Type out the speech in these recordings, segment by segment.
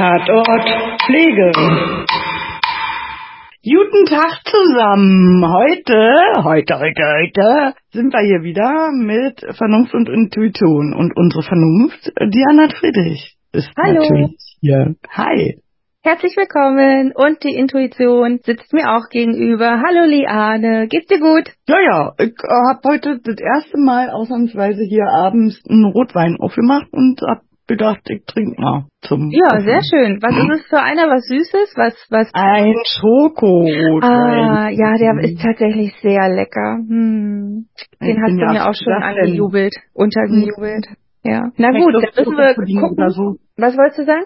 Tatort Pflege. Guten Tag zusammen. Heute, heute, heute, heute sind wir hier wieder mit Vernunft und Intuition. Und unsere Vernunft, Diana Friedrich, ist Hallo. natürlich hier. Hi. Herzlich willkommen und die Intuition sitzt mir auch gegenüber. Hallo Liane, geht's dir gut? Ja, ja, ich äh, habe heute das erste Mal ausnahmsweise hier abends einen Rotwein aufgemacht und hab gedacht, ich trinke mal zum Ja, Essen. sehr schön. Was ist es für einer? Was Süßes? Was, was? Ein Schokorotwein. Ah, ja, der ist tatsächlich sehr lecker. Hm. Den hast du ja mir auch schon angejubelt, untergejubelt. Ja. Na gut, dann müssen wir gucken. so. Was wolltest du sagen?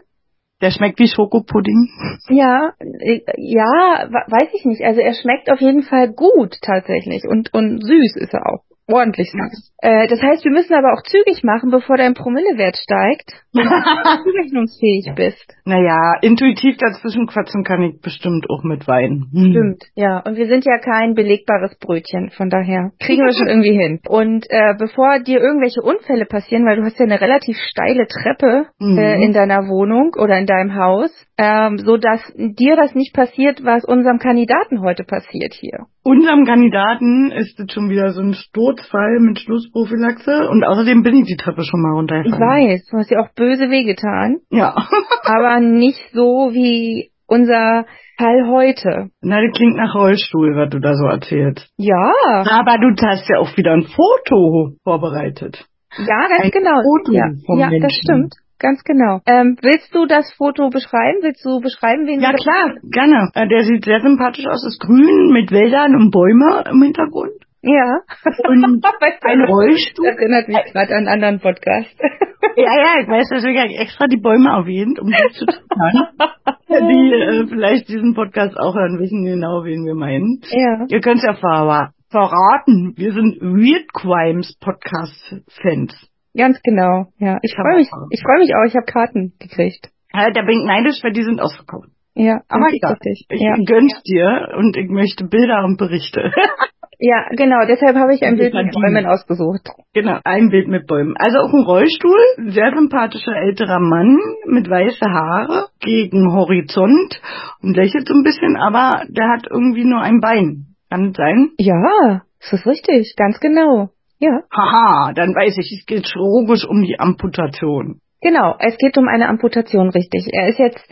Der schmeckt wie Schokopudding. Ja, äh, ja, weiß ich nicht. Also er schmeckt auf jeden Fall gut tatsächlich und und süß ist er auch. Ordentlich süß. Äh, das heißt, wir müssen aber auch zügig machen, bevor dein Promillewert steigt und du zurechnungsfähig bist. Naja, intuitiv dazwischen quatschen kann ich bestimmt auch mit Wein. Hm. Stimmt, ja. Und wir sind ja kein belegbares Brötchen, von daher kriegen wir schon irgendwie hin. Und äh, bevor dir irgendwelche Unfälle passieren, weil du hast ja eine relativ steile Treppe Mhm. äh, in deiner Wohnung oder in deinem Haus, ähm, so dass dir das nicht passiert, was unserem Kandidaten heute passiert hier. Unserem Kandidaten ist es schon wieder so ein Sturzfall mit Schlussprophylaxe und außerdem bin ich die Treppe schon mal Ich runtergefallen. weiß, du hast ja auch böse wehgetan, Ja. aber nicht so wie unser Fall heute. Na, das klingt nach Rollstuhl, was du da so erzählst. Ja, Aber du hast ja auch wieder ein Foto vorbereitet. ja, ganz Ein genau. Foto ja, vom ja das stimmt. Ganz genau. Ähm, willst du das Foto beschreiben? Willst du beschreiben, wen Ja du klar, gerne. Äh, Der sieht sehr sympathisch aus, ist grün mit Wäldern und Bäume im Hintergrund. Ja. Und ein Rollstuhl. Das erinnert mich gerade an einen anderen Podcast. Ja, ja, ich weiß, deswegen habe ich extra die Bäume erwähnt, um die zu triggern. Die äh, vielleicht diesen Podcast auch hören, wissen genau, wen wir meinen. ja. Ihr könnt es ja ver verraten. Wir sind Weird Crimes Podcast Fans. Ganz genau. Ja. Ich freue mich. Ich freue mich auch. Ich habe Karten gekriegt. Ja, da bin ich neidisch, weil die sind ausverkauft. Ja. Aber das richtig. Ich Ja. gönn's dir und ich möchte Bilder und Berichte. ja, genau. Deshalb habe ich ein Bild mit. Bäumen ausgesucht. genau, ein Bild mit Bäumen. Also auch ein Rollstuhl, sehr sympathischer älterer Mann mit weiße Haare gegen Horizont und lächelt so ein bisschen, aber der hat irgendwie nur ein Bein. Kann es sein? Ja, das ist richtig. Ganz genau. Ja. Haha, dann weiß ich, es geht chirurgisch um die Amputation. Genau. Es geht um eine Amputation, richtig. Er ist jetzt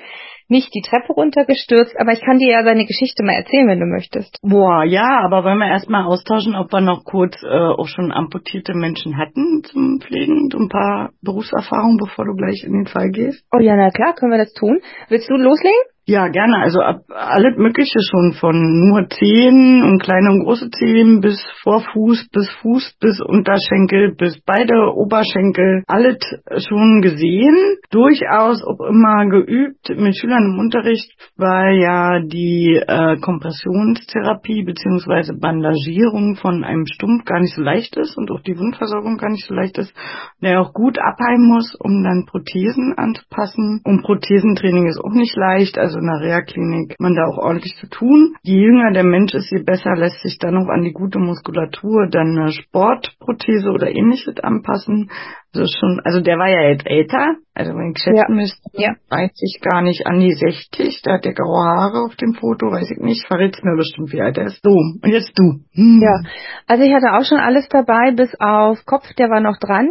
nicht die Treppe runtergestürzt, aber ich kann dir ja seine Geschichte mal erzählen, wenn du möchtest. Boah, ja, aber wollen wir erstmal austauschen, ob wir noch kurz äh, auch schon amputierte Menschen hatten zum Pflegen, so ein paar Berufserfahrungen, bevor du gleich in den Fall gehst? Oh ja, na klar, können wir das tun. Willst du loslegen? Ja, gerne. Also ab alles Mögliche schon von nur Zehen und kleine und große Zehen bis Vorfuß, bis Fuß, bis Unterschenkel, bis beide Oberschenkel. Alles schon gesehen. Durchaus auch immer geübt mit Schülern im Unterricht, weil ja die äh, Kompressionstherapie beziehungsweise Bandagierung von einem Stumpf gar nicht so leicht ist und auch die Wundversorgung gar nicht so leicht ist, der auch gut abheilen muss, um dann Prothesen anzupassen. Und Prothesentraining ist auch nicht leicht, also in der Reha-Klinik man da auch ordentlich zu tun. Je jünger der Mensch ist, je besser lässt sich dann auch an die gute Muskulatur dann eine Sportprothese oder ähnliches anpassen. Also schon, also der war ja jetzt älter, also wenn ich schätzen Ja. müsste, Ja. weiß ich gar nicht, an die 60, da hat der graue Haare auf dem Foto, weiß ich nicht, verrät's mir bestimmt, wie alt er ist. So, und jetzt du. Hm. Ja, also ich hatte auch schon alles dabei, bis auf Kopf, der war noch dran.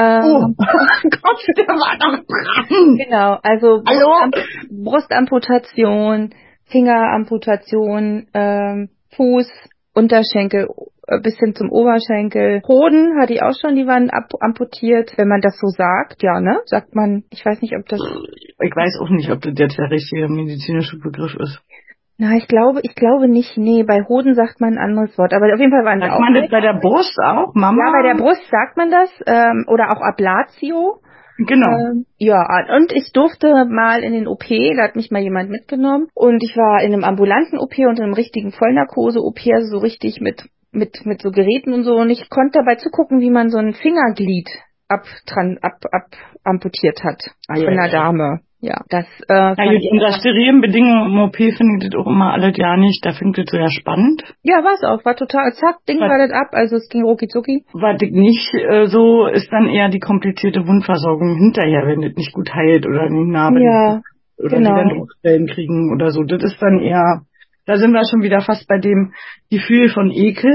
Ähm, Oh, Gott, der war noch dran. Genau, also Hallo? Brustam- Brustamputation, Fingeramputation, ähm, Fuß, Unterschenkel äh, bis hin zum Oberschenkel. Hoden hatte ich auch schon, die waren amputiert, wenn man das so sagt. Ja, ne? Sagt man, ich weiß nicht, ob das Ich weiß auch nicht, ob das der richtige medizinische Begriff ist. Na, ich glaube, ich glaube nicht. Nee, bei Hoden sagt man ein anderes Wort. Aber auf jeden Fall waren Sagt auch. man das bei der Brust auch, Mama? ja, bei der Brust sagt man das. Ähm, oder auch Ablatio. Genau. Ähm, ja, und ich durfte mal in den OP, da hat mich mal jemand mitgenommen. Und ich war in einem ambulanten OP und in einem richtigen Vollnarkose-OP, also so richtig mit, mit, mit so Geräten und so. Und ich konnte dabei zugucken, wie man so ein Fingerglied ab, dran, ab, ab amputiert hat Ah, von einer. Dame. Ja, das äh, Ja, ich unter sterilen Bedingungen im OP finde ich das auch immer alles ja nicht. Da finde ich das sehr spannend. Ja, war's auch. War total zack, Ding Was- war das ab. Also es ging rucki. Was ich nicht äh, so ist dann eher die komplizierte Wundversorgung hinterher, wenn das nicht gut heilt oder die Narbe Ja, oder Genau. die dann Druckstellen kriegen oder so. Das ist dann eher, da sind wir schon wieder fast bei dem Gefühl von Ekel,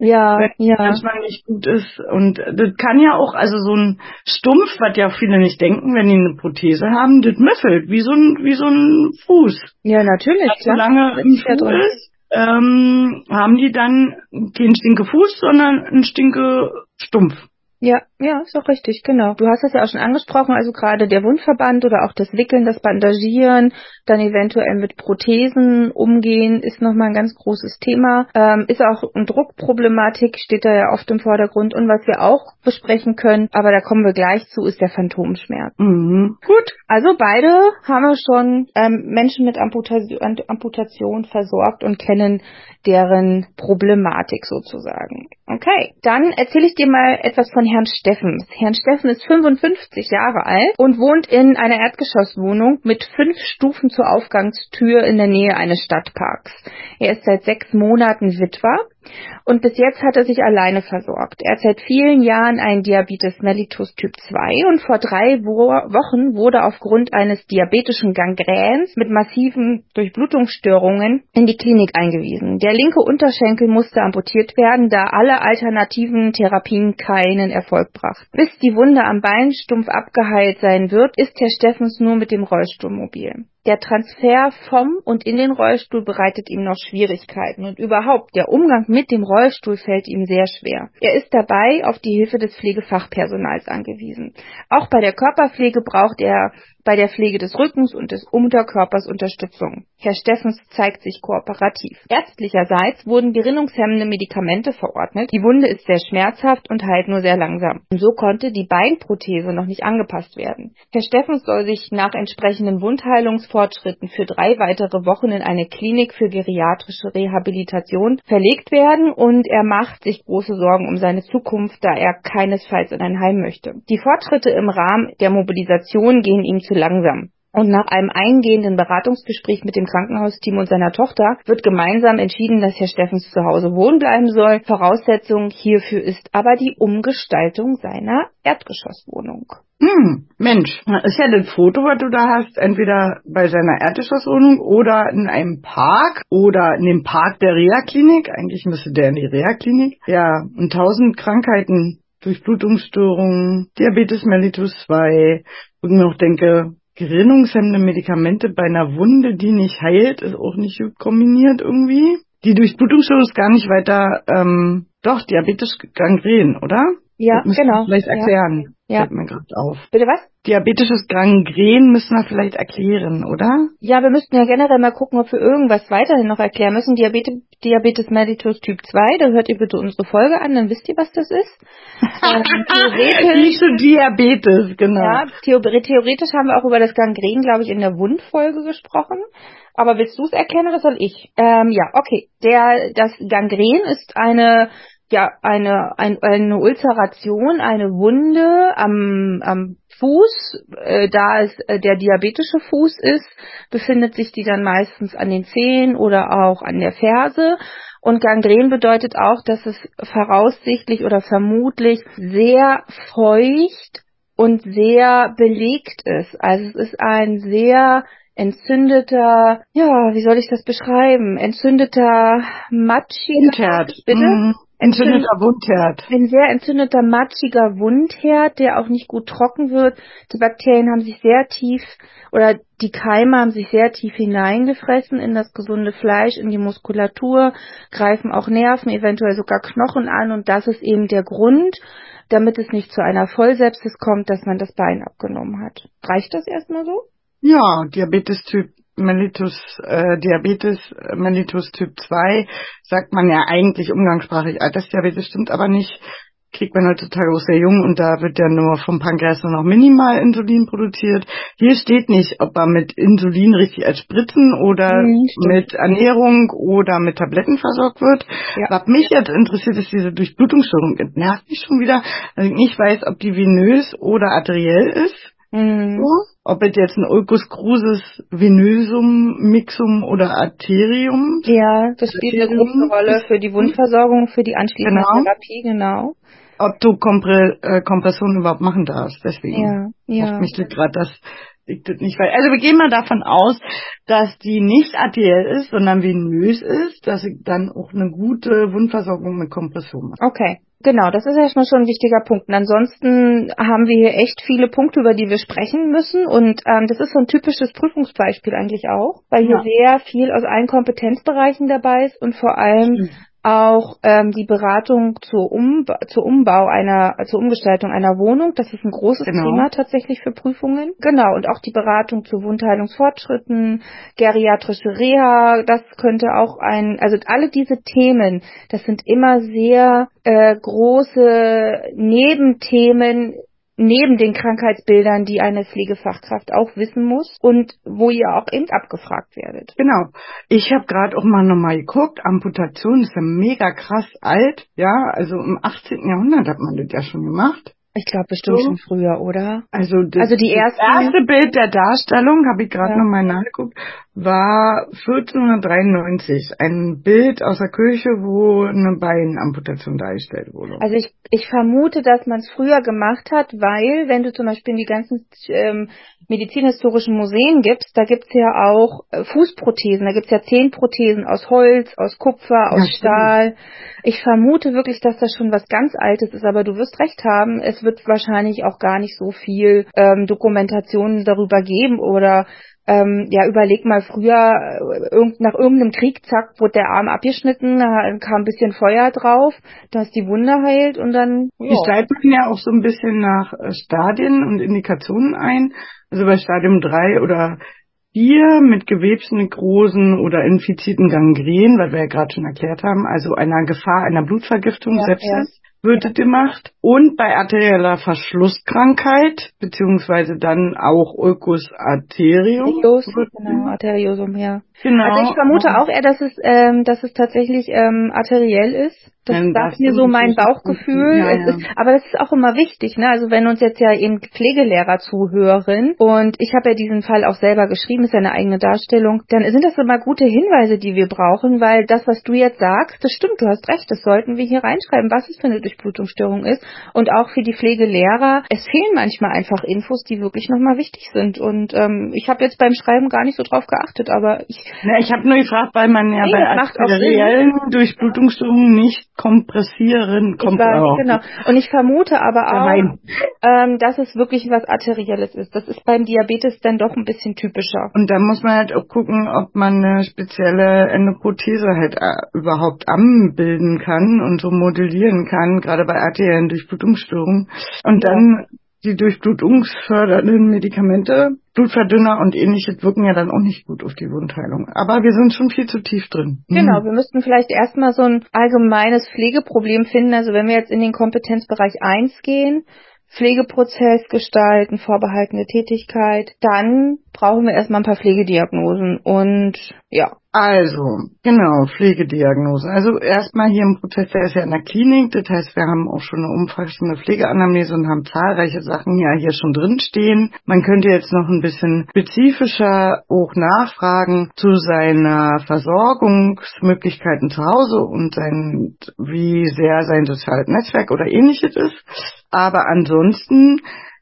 Ja, wenn ja. manchmal nicht gut ist. Und das kann ja auch, also so ein Stumpf, was ja viele nicht denken, wenn die eine Prothese haben, das müffelt, wie so ein, wie so ein Fuß. Ja, natürlich, klar. Solange im ja Schuh drin. ist, ähm, haben die dann keinen stinke Fuß, sondern einen stinke Stumpf. Ja, ja, ist auch richtig, genau. Du hast das ja auch schon angesprochen, also gerade der Wundverband oder auch das Wickeln, das Bandagieren, dann eventuell mit Prothesen umgehen, ist nochmal ein ganz großes Thema. Ähm, ist auch eine Druckproblematik, steht da ja oft im Vordergrund. Und was wir auch besprechen können, aber da kommen wir gleich zu, ist der Phantomschmerz. Mhm. Gut. Also beide haben wir schon ähm, Menschen mit Amputation, Amputation versorgt und kennen deren Problematik sozusagen. Okay, dann erzähle ich dir mal etwas von Herrn Steffens. Herrn Steffen ist 55 Jahre alt und wohnt in einer Erdgeschosswohnung mit fünf Stufen zur Aufgangstür in der Nähe eines Stadtparks. Er ist seit sechs Monaten Witwer und bis jetzt hat er sich alleine versorgt. Er hat seit vielen Jahren einen Diabetes mellitus Typ 2 und vor drei Wo Wochen wurde aufgrund eines diabetischen Gangräns mit massiven Durchblutungsstörungen in die Klinik eingewiesen. Der linke Unterschenkel musste amputiert werden, da alle alternativen Therapien keinen Erfolg brachten. Bis die Wunde am Bein stumpf abgeheilt sein wird, ist Herr Steffens nur mit dem Rollstuhl mobil. Der Transfer vom und in den Rollstuhl bereitet ihm noch Schwierigkeiten und überhaupt der Umgang mit dem Rollstuhl fällt ihm sehr schwer. Er ist dabei auf die Hilfe des Pflegefachpersonals angewiesen. Auch bei der Körperpflege braucht er bei der Pflege des Rückens und des Unterkörpers Unterstützung. Herr Steffens zeigt sich kooperativ. Ärztlicherseits wurden gerinnungshemmende Medikamente verordnet. Die Wunde ist sehr schmerzhaft und heilt nur sehr langsam. Und so konnte die Beinprothese noch nicht angepasst werden. Herr Steffens soll sich nach entsprechenden Wundheilungsfortschritten für drei weitere Wochen in eine Klinik für geriatrische Rehabilitation verlegt werden und er macht sich große Sorgen um seine Zukunft, da er keinesfalls in ein Heim möchte. Die Fortschritte im Rahmen der Mobilisation gehen ihm zu langsam. Und nach einem eingehenden Beratungsgespräch mit dem Krankenhausteam und seiner Tochter wird gemeinsam entschieden, dass Herr Steffens zu Hause wohnen bleiben soll. Voraussetzung hierfür ist aber die Umgestaltung seiner Erdgeschosswohnung. Hm, Mensch, ist ja das Foto, was du da hast, entweder bei seiner Erdgeschosswohnung oder in einem Park oder in dem Park der Reha-Klinik. Eigentlich müsste der in die Reha-Klinik. Ja, und tausend Krankheiten, Durchblutungsstörungen, Diabetes mellitus 2, und mir noch denke, gerinnungshemmende Medikamente bei einer Wunde, die nicht heilt, ist auch nicht kombiniert irgendwie. Die Durchblutungsstörung ist gar nicht weiter, ähm, doch, Diabetes Gangren, oder? Ja, genau. Vielleicht erklären. Ja. Fällt mir gerade auf. Bitte was? Diabetisches Gangren müssen wir vielleicht erklären, oder? Ja, wir müssten ja generell mal gucken, ob wir irgendwas weiterhin noch erklären müssen. Diabetes, Diabetes mellitus Typ 2, da hört ihr bitte unsere Folge an, dann wisst ihr, was das ist. Ähm, theoretisch, Nicht so Diabetes, genau. ja, theore- theoretisch haben wir auch über das Gangren, glaube ich, in der Wundfolge gesprochen. Aber willst du es erklären oder soll ich? Ähm, ja, okay. Der, das Gangren ist eine ja eine ein, eine Ulceration, eine Wunde am, am Fuß, äh, da es äh, der diabetische Fuß ist, befindet sich die dann meistens an den Zehen oder auch an der Ferse. Und Gangren bedeutet auch, dass es voraussichtlich oder vermutlich sehr feucht und sehr belegt ist. Also es ist ein sehr entzündeter, ja, wie soll ich das beschreiben? Entzündeter, matschiger, bitte? Mhm. Entzündeter Wundherd. Ein sehr entzündeter, matschiger Wundherd, der auch nicht gut trocken wird. Die Bakterien haben sich sehr tief oder die Keime haben sich sehr tief hineingefressen in das gesunde Fleisch, in die Muskulatur, greifen auch Nerven, eventuell sogar Knochen an und das ist eben der Grund, damit es nicht zu einer Vollsepsis kommt, dass man das Bein abgenommen hat. Reicht das erstmal so? Ja, Diabetes Typ mellitus, äh, Diabetes äh, mellitus Typ 2 sagt man ja eigentlich umgangssprachlich Altersdiabetes, stimmt aber nicht. Kriegt man heutzutage auch sehr jung und da wird ja nur vom Pankreas nur noch minimal Insulin produziert. Hier steht nicht, ob er mit Insulin richtig als Spritzen oder Mhm, mit Ernährung oder mit Tabletten versorgt wird. Ja. Was mich jetzt interessiert, ist diese Durchblutungsstörung. Nervt mich schon wieder, dass ich nicht weiß, ob die venös oder arteriell ist. Mhm. Ob es jetzt ein Ulcus crucis venosum, mixum oder arterium. Ja, das spielt eine große Rolle für die Wundversorgung, für die anschließende Genau. Therapie, genau. Ob du Kompre äh, Kompression überhaupt machen darfst. Deswegen Ja, ja. mich das gerade, dass ich das nicht weiß. Also wir gehen mal davon aus, dass die nicht arteriell ist, sondern venös ist, dass ich dann auch eine gute Wundversorgung mit Kompression mache. Okay. Genau, das ist erstmal schon ein wichtiger Punkt. Und ansonsten haben wir hier echt viele Punkte, über die wir sprechen müssen. Und ähm, das ist so ein typisches Prüfungsbeispiel eigentlich auch, weil hier ja. sehr viel aus allen Kompetenzbereichen dabei ist und vor allem Stimmt auch ähm, die Beratung zur, Umba zur Umbau einer, zur Umgestaltung einer Wohnung. Das ist ein großes genau. Thema tatsächlich für Prüfungen. Genau. Und auch die Beratung zu Wundheilungsfortschritten, geriatrische Reha, das könnte auch ein, also alle diese Themen, das sind immer sehr äh, große Nebenthemen neben den Krankheitsbildern, die eine Pflegefachkraft auch wissen muss und wo ihr auch eben abgefragt werdet. Genau. Ich habe gerade auch mal nochmal geguckt, Amputation ist ja mega krass alt, ja, also im 18. Jahrhundert hat man das ja schon gemacht. Ich glaube bestimmt so. schon früher, oder? Also das, also die erste, das erste Bild der Darstellung, habe ich gerade ja. nochmal nachgeguckt, war 1493. Ein Bild aus der Kirche, wo eine Beinamputation dargestellt wurde. Also ich, ich vermute, dass man es früher gemacht hat, weil, wenn du zum Beispiel in die ganzen ähm, medizinhistorischen Museen gibst, da gibt's ja auch äh, Fußprothesen, da gibt's ja Zehenprothesen aus Holz, aus Kupfer, aus ja, Stahl. Ich vermute wirklich, dass das schon was ganz Altes ist, aber du wirst recht haben, es wird wahrscheinlich auch gar nicht so viel ähm, Dokumentation darüber geben oder ähm, ja, überleg mal früher, äh, nach irgendeinem Krieg, zack, wurde der Arm abgeschnitten, da kam ein bisschen Feuer drauf, dass die Wunde heilt und dann. Ja. Die man ja auch so ein bisschen nach äh, Stadien und Indikationen ein. Also bei Stadium 3 oder 4 mit Gewebsnekrosen oder infizierten Gangrenen, weil wir ja gerade schon erklärt haben, also einer Gefahr einer Blutvergiftung, ja, Sepsis. Ja wird gemacht und bei arterieller Verschlusskrankheit beziehungsweise dann auch Ulcus arterium. Genau, Arteriosum, ja. Genau. Also ich vermute auch eher, dass es, ähm, dass es tatsächlich ähm, arteriell ist. Das Dann sagt mir so mein Bauchgefühl. Ja, ja. Ist, aber das ist auch immer wichtig, ne? Also wenn uns jetzt ja eben Pflegelehrer zuhören und ich habe ja diesen Fall auch selber geschrieben, ist ja eine eigene Darstellung, dann sind das immer gute Hinweise, die wir brauchen, weil das, was du jetzt sagst, das stimmt, du hast recht, das sollten wir hier reinschreiben, was es für eine Durchblutungsstörung ist. Und auch für die Pflegelehrer, es fehlen manchmal einfach Infos, die wirklich nochmal wichtig sind. Und ähm, ich habe jetzt beim Schreiben gar nicht so drauf geachtet, aber ich na, ich habe nur gefragt, weil man ja nee, bei arteriellen Durchblutungsstörungen nicht kompressieren kommt. War, genau. Und ich vermute aber auch, ähm, dass es wirklich was Arterielles ist. Das ist beim Diabetes dann doch ein bisschen typischer. Und da muss man halt auch gucken, ob man eine spezielle Endoprothese halt äh, überhaupt anbilden kann und so modellieren kann, gerade bei arteriellen Durchblutungsstörungen. Und ja. dann die durchblutungsfördernden Medikamente, Blutverdünner und ähnliches wirken ja dann auch nicht gut auf die Wundheilung. Aber wir sind schon viel zu tief drin. Mhm. Genau, wir müssten vielleicht erstmal so ein allgemeines Pflegeproblem finden. Also wenn wir jetzt in den Kompetenzbereich 1 gehen, Pflegeprozess gestalten, vorbehaltene Tätigkeit, dann brauchen wir erstmal ein paar Pflegediagnosen und ja. Also, genau, Pflegediagnose. Also erstmal hier im Prozess, der ist ja in der Klinik, das heißt, wir haben auch schon eine umfassende Pflegeanamnese und haben zahlreiche Sachen ja hier schon drinstehen. Man könnte jetzt noch ein bisschen spezifischer auch nachfragen zu seiner Versorgungsmöglichkeiten zu Hause und sein, wie sehr sein soziales Netzwerk oder ähnliches ist. Aber ansonsten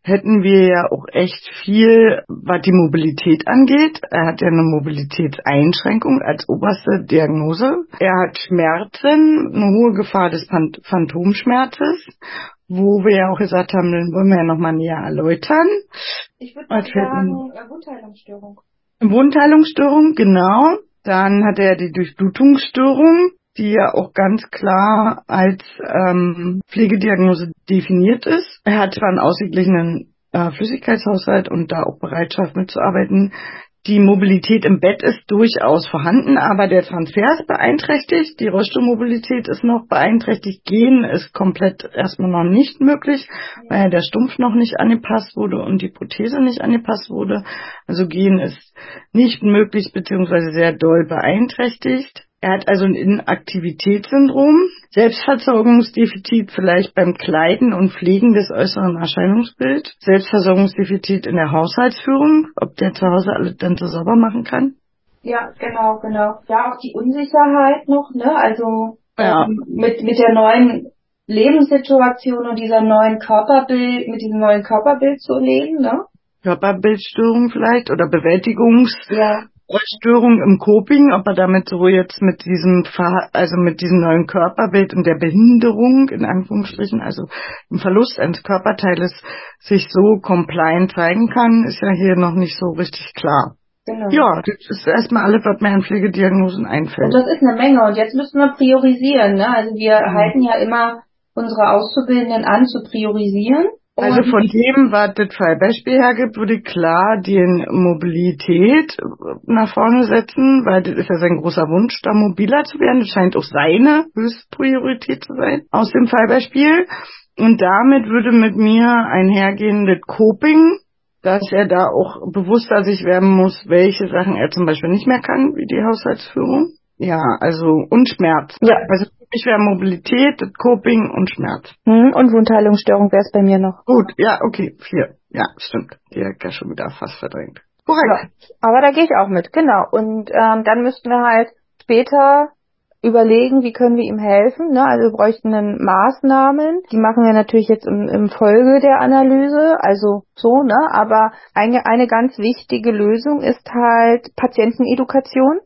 hätten wir ja auch echt viel, was die Mobilität angeht. Er hat ja eine Mobilitätseinschränkung als oberste Diagnose. Er hat Schmerzen, eine hohe Gefahr des Phantomschmerzes, wo wir ja auch gesagt haben, den wollen wir ja nochmal näher erläutern. Ich würde sagen, äh, Wundheilungsstörung. Wundheilungsstörung, genau. Dann hat er die Durchblutungsstörung, die ja auch ganz klar als ähm, Pflegediagnose definiert ist. Er hat zwar einen ausgeglichenen äh, Flüssigkeitshaushalt und da auch Bereitschaft mitzuarbeiten. Die Mobilität im Bett ist durchaus vorhanden, aber der Transfer ist beeinträchtigt. Die Rollstuhlmobilität ist noch beeinträchtigt. Gehen ist komplett erstmal noch nicht möglich, weil der Stumpf noch nicht angepasst wurde und die Prothese nicht angepasst wurde. Also Gehen ist nicht möglich bzw. sehr doll beeinträchtigt. Er hat also ein Inaktivitätssyndrom, Selbstversorgungsdefizit vielleicht beim Kleiden und Pflegen des äußeren Erscheinungsbilds, Selbstversorgungsdefizit in der Haushaltsführung, ob der zu Hause alles dann so sauber machen kann. Ja, genau, genau. Ja, auch die Unsicherheit noch, ne? Also ja. ähm, mit, mit der neuen Lebenssituation und dieser neuen Körperbild, mit diesem neuen Körperbild zu leben, ne? Körperbildstörung vielleicht oder Bewältigungsstörung ja. Im Coping, ob er damit so jetzt mit diesem Ver also mit diesem neuen Körperbild und der Behinderung in Anführungsstrichen, also im Verlust eines Körperteiles sich so compliant zeigen kann, ist ja hier noch nicht so richtig klar. Genau. Ja, das ist erstmal alles, was mir an Pflegediagnosen einfällt. Und das ist eine Menge. Und jetzt müssen wir priorisieren. Ne? Also wir mhm. halten ja immer unsere Auszubildenden an zu priorisieren. Also von dem, was das Fallbeispiel hergibt, würde klar die Mobilität nach vorne setzen, weil das ist ja sein großer Wunsch, da mobiler zu werden. Das scheint auch seine Höchstpriorität zu sein aus dem Fallbeispiel. Und damit würde mit mir einhergehen das Coping, dass er da auch bewusster sich werden muss, welche Sachen er zum Beispiel nicht mehr kann, wie die Haushaltsführung. Ja, also und Schmerz. Ja. Also ich wäre Mobilität, Coping und Schmerz. Hm, und Wundheilungsstörung wäre es bei mir noch. Gut, ja, okay, vier. Ja, stimmt. Die hat ja schon wieder fast verdrängt. Korrekt. Ja, aber da gehe ich auch mit, genau. Und ähm, dann müssten wir halt später überlegen, wie können wir ihm helfen. Ne? Also wir bräuchten dann Maßnahmen. Die machen wir natürlich jetzt im, im Folge der Analyse, also so, ne? Aber eine, eine ganz wichtige Lösung ist halt Patientenedukation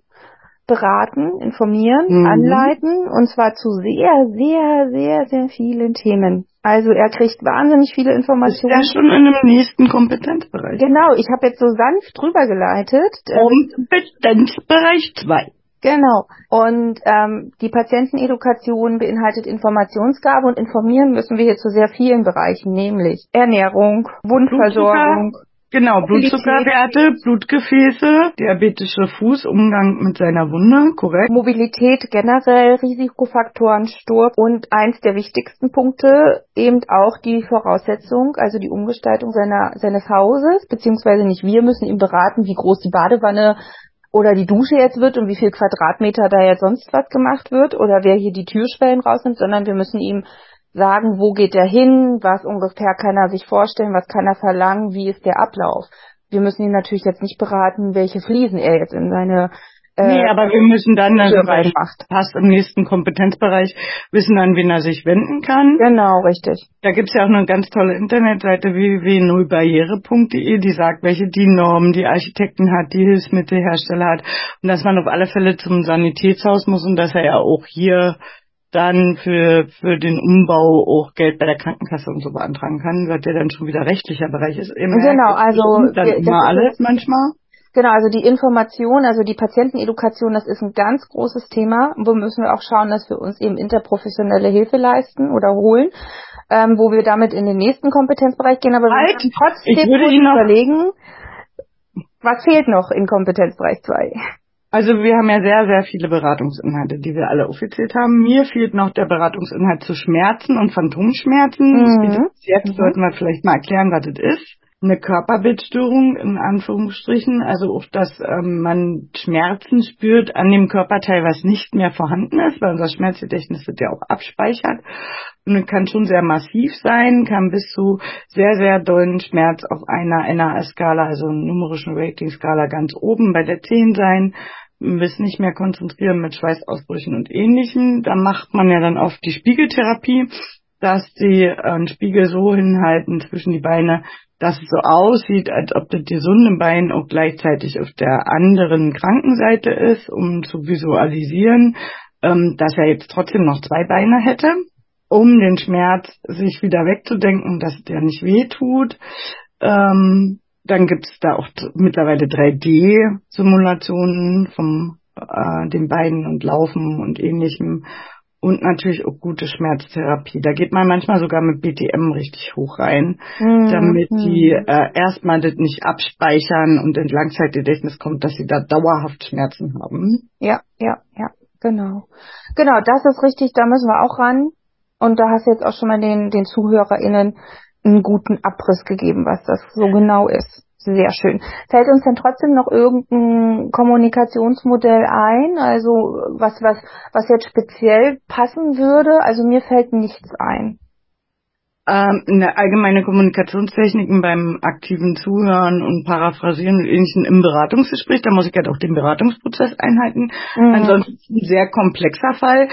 beraten, informieren, mhm. anleiten und zwar zu sehr, sehr, sehr, sehr vielen Themen. Also er kriegt wahnsinnig viele Informationen. Ist ja schon in einem nächsten Kompetenzbereich. Genau, ich habe jetzt so sanft drüber geleitet. Kompetenzbereich 2. Genau. Und ähm, die Patientenedukation beinhaltet Informationsgabe und informieren müssen wir hier zu sehr vielen Bereichen, nämlich Ernährung, Wundversorgung, Genau, Blutzuckerwerte, Blutgefäße, diabetische Fuß, Umgang mit seiner Wunde, korrekt. Mobilität generell, Risikofaktoren, Sturz und eins der wichtigsten Punkte eben auch die Voraussetzung, also die Umgestaltung seiner, seines Hauses, beziehungsweise nicht wir müssen ihm beraten, wie groß die Badewanne oder die Dusche jetzt wird und wie viel Quadratmeter da jetzt sonst was gemacht wird oder wer hier die Türschwellen rausnimmt, sondern wir müssen ihm sagen, wo geht er hin, was ungefähr kann er sich vorstellen, was kann er verlangen, wie ist der Ablauf. Wir müssen ihn natürlich jetzt nicht beraten, welche Fliesen er jetzt in seine äh, nee, aber wir müssen dann, also macht. passt im nächsten Kompetenzbereich, wissen dann, wen er sich wenden kann. Genau, richtig. Da gibt's ja auch eine ganz tolle Internetseite www.nullbarriere.de, die sagt, welche DIN-Normen die Architekten hat, die Hilfsmittelhersteller hat und dass man auf alle Fälle zum Sanitätshaus muss und dass er ja auch hier dann für, für den Umbau auch Geld bei der Krankenkasse und so beantragen kann, weil der dann schon wieder rechtlicher Bereich ist. Immer genau, also dann immer alles manchmal. Genau, also die Information, also die Patientenedukation, das ist ein ganz großes Thema. Wo müssen wir auch schauen, dass wir uns eben interprofessionelle Hilfe leisten oder holen, ähm, wo wir damit in den nächsten Kompetenzbereich gehen. Aber halt, wir müssen trotzdem überlegen, was fehlt noch in Kompetenzbereich 2? Also wir haben ja sehr, sehr viele Beratungsinhalte, die wir alle aufgezählt haben. Mir fehlt noch der Beratungsinhalt zu Schmerzen und Phantomschmerzen. Mhm. Jetzt mhm. sollten wir vielleicht mal erklären, was das ist. Eine Körperbildstörung in Anführungsstrichen, also auch, dass ähm, man Schmerzen spürt an dem Körperteil, was nicht mehr vorhanden ist, weil unser Schmerzgedächtnis wird ja auch abspeichert. Kann schon sehr massiv sein, kann bis zu sehr, sehr dollen Schmerz auf einer NAS-Skala, also numerischen Rating-Skala ganz oben bei der 10 sein bis nicht mehr konzentrieren mit Schweißausbrüchen und ähnlichem. Da macht man ja dann oft die Spiegeltherapie, dass die äh, einen Spiegel so hinhalten zwischen die Beine, dass es so aussieht, als ob das gesunde Bein auch gleichzeitig auf der anderen Krankenseite ist, um zu visualisieren, ähm, dass er jetzt trotzdem noch zwei Beine hätte, um den Schmerz sich wieder wegzudenken, dass der nicht weh tut. Ähm, dann gibt es da auch mittlerweile 3D-Simulationen von äh, den Beinen und Laufen und ähnlichem. Und natürlich auch gute Schmerztherapie. Da geht man manchmal sogar mit BTM richtig hoch rein, mhm. damit die äh, erstmal das nicht abspeichern und in Langzeitgedächtnis kommt, dass sie da dauerhaft Schmerzen haben. Ja, ja, ja, genau. Genau, das ist richtig, da müssen wir auch ran. Und da hast du jetzt auch schon mal den, den ZuhörerInnen einen guten Abriss gegeben, was das so genau ist. Sehr schön. Fällt uns denn trotzdem noch irgendein Kommunikationsmodell ein? Also was, was, was jetzt speziell passen würde? Also mir fällt nichts ein. Ähm, eine allgemeine Kommunikationstechniken beim aktiven Zuhören und Paraphrasieren und ähnlichen im Beratungsgespräch, da muss ich halt auch den Beratungsprozess einhalten. Mhm. Ansonsten ein sehr komplexer Fall,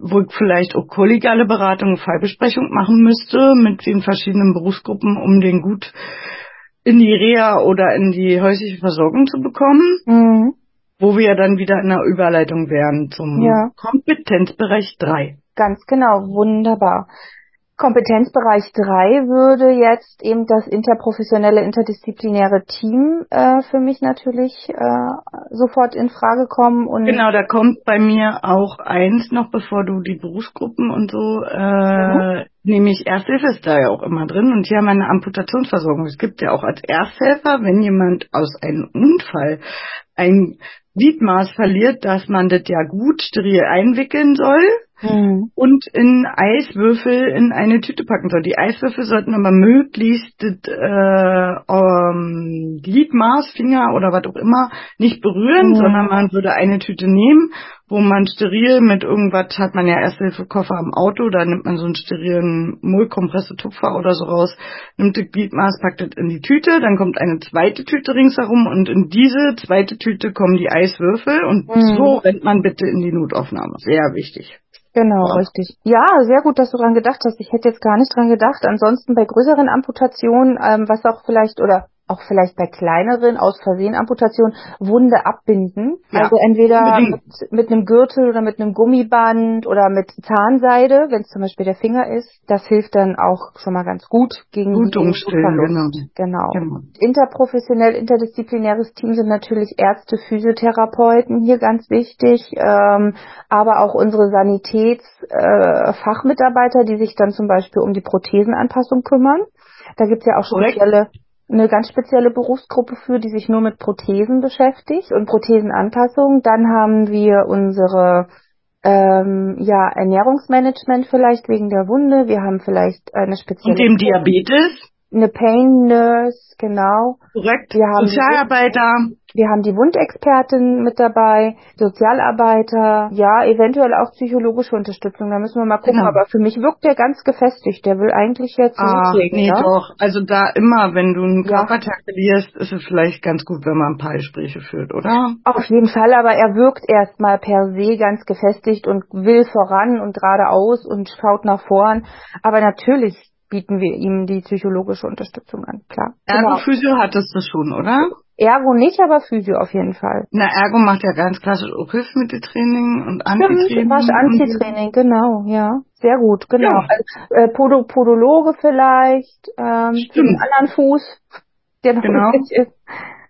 wo ich vielleicht auch kollegiale Beratung, Fallbesprechung machen müsste mit den verschiedenen Berufsgruppen, um den gut in die Reha oder in die häusliche Versorgung zu bekommen, Mhm. wo wir dann wieder in der Überleitung wären zum Ja. Kompetenzbereich 3. Ganz genau, wunderbar. Kompetenzbereich 3 würde jetzt eben das interprofessionelle, interdisziplinäre Team äh, für mich natürlich äh, sofort in Frage kommen und Genau, da kommt bei mir auch eins noch, bevor du die Berufsgruppen und so, äh, nämlich Ersthilfe ist da ja auch immer drin und hier haben wir eine Amputationsversorgung. Es gibt ja auch als Ersthelfer, wenn jemand aus einem Unfall ein Gliedmaß verliert, dass man das ja gut steril einwickeln soll Mhm. und in Eiswürfel in eine Tüte packen soll. Die Eiswürfel sollten aber möglichst äh, ähm, Gliedmaß, Finger oder was auch immer nicht berühren, Mhm. sondern man würde eine Tüte nehmen, wo man steril mit irgendwas hat man ja Ersthilfekoffer am Auto, da nimmt man so einen sterilen Mullkompresse-Tupfer oder so raus, nimmt das Gliedmaß, packt das in die Tüte, dann kommt eine zweite Tüte ringsherum und in diese zweite Tüte kommen die Eiswürfel und Mhm. so rennt man bitte in die Notaufnahme. Sehr wichtig. Genau, Ja. richtig. Ja, sehr gut, dass du dran gedacht hast. Ich hätte jetzt gar nicht dran gedacht. Ansonsten bei größeren Amputationen, ähm, was auch vielleicht oder auch vielleicht bei kleineren aus Versehen Amputationen Wunde abbinden. Ja, also entweder mit, mit einem Gürtel oder mit einem Gummiband oder mit Zahnseide, wenn es zum Beispiel der Finger ist. Das hilft dann auch schon mal ganz gut gegen die stillen, Blutverlust. Genau. Genau. Interprofessionell, interdisziplinäres Team sind natürlich Ärzte, Physiotherapeuten hier ganz wichtig, ähm, aber auch unsere Sanitätsfachmitarbeiter, äh, die sich dann zum Beispiel um die Prothesenanpassung kümmern. Da gibt's ja auch spezielle, eine ganz spezielle Berufsgruppe für, die sich nur mit Prothesen beschäftigt und Prothesenanpassung. Dann haben wir unsere ähm, ja, Ernährungsmanagement vielleicht wegen der Wunde. Wir haben vielleicht eine spezielle Und dem Diabetes, eine Pain Nurse, genau. korrekt, Wir haben Sozialarbeiter, Wir haben die Wundexpertin mit dabei, Sozialarbeiter, ja, eventuell auch psychologische Unterstützung. Da müssen wir mal gucken. Genau. Aber für mich wirkt der ganz gefestigt. Der will eigentlich jetzt ah, loslegen, nee, ne? doch. Also da immer, wenn du einen Ja. Körperteil verlierst, ist es vielleicht ganz gut, wenn man ein paar Gespräche führt, oder? Auf jeden Fall, aber er wirkt erstmal per se ganz gefestigt und will voran und geradeaus und schaut nach vorn. Aber natürlich bieten wir ihm die psychologische Unterstützung an, klar. Genau. Ergo-Physio hattest du schon, oder? Ergo nicht, aber Physio auf jeden Fall. Na, Ergo macht ja ganz klassisch auch Hilfsmitteltraining und Antitraining. Wasch Antitraining, genau, ja. Sehr gut, genau. Ja. Also, äh, Podo Podologe vielleicht, ähm, Stimmt. den anderen Fuß, der noch Genau. ist.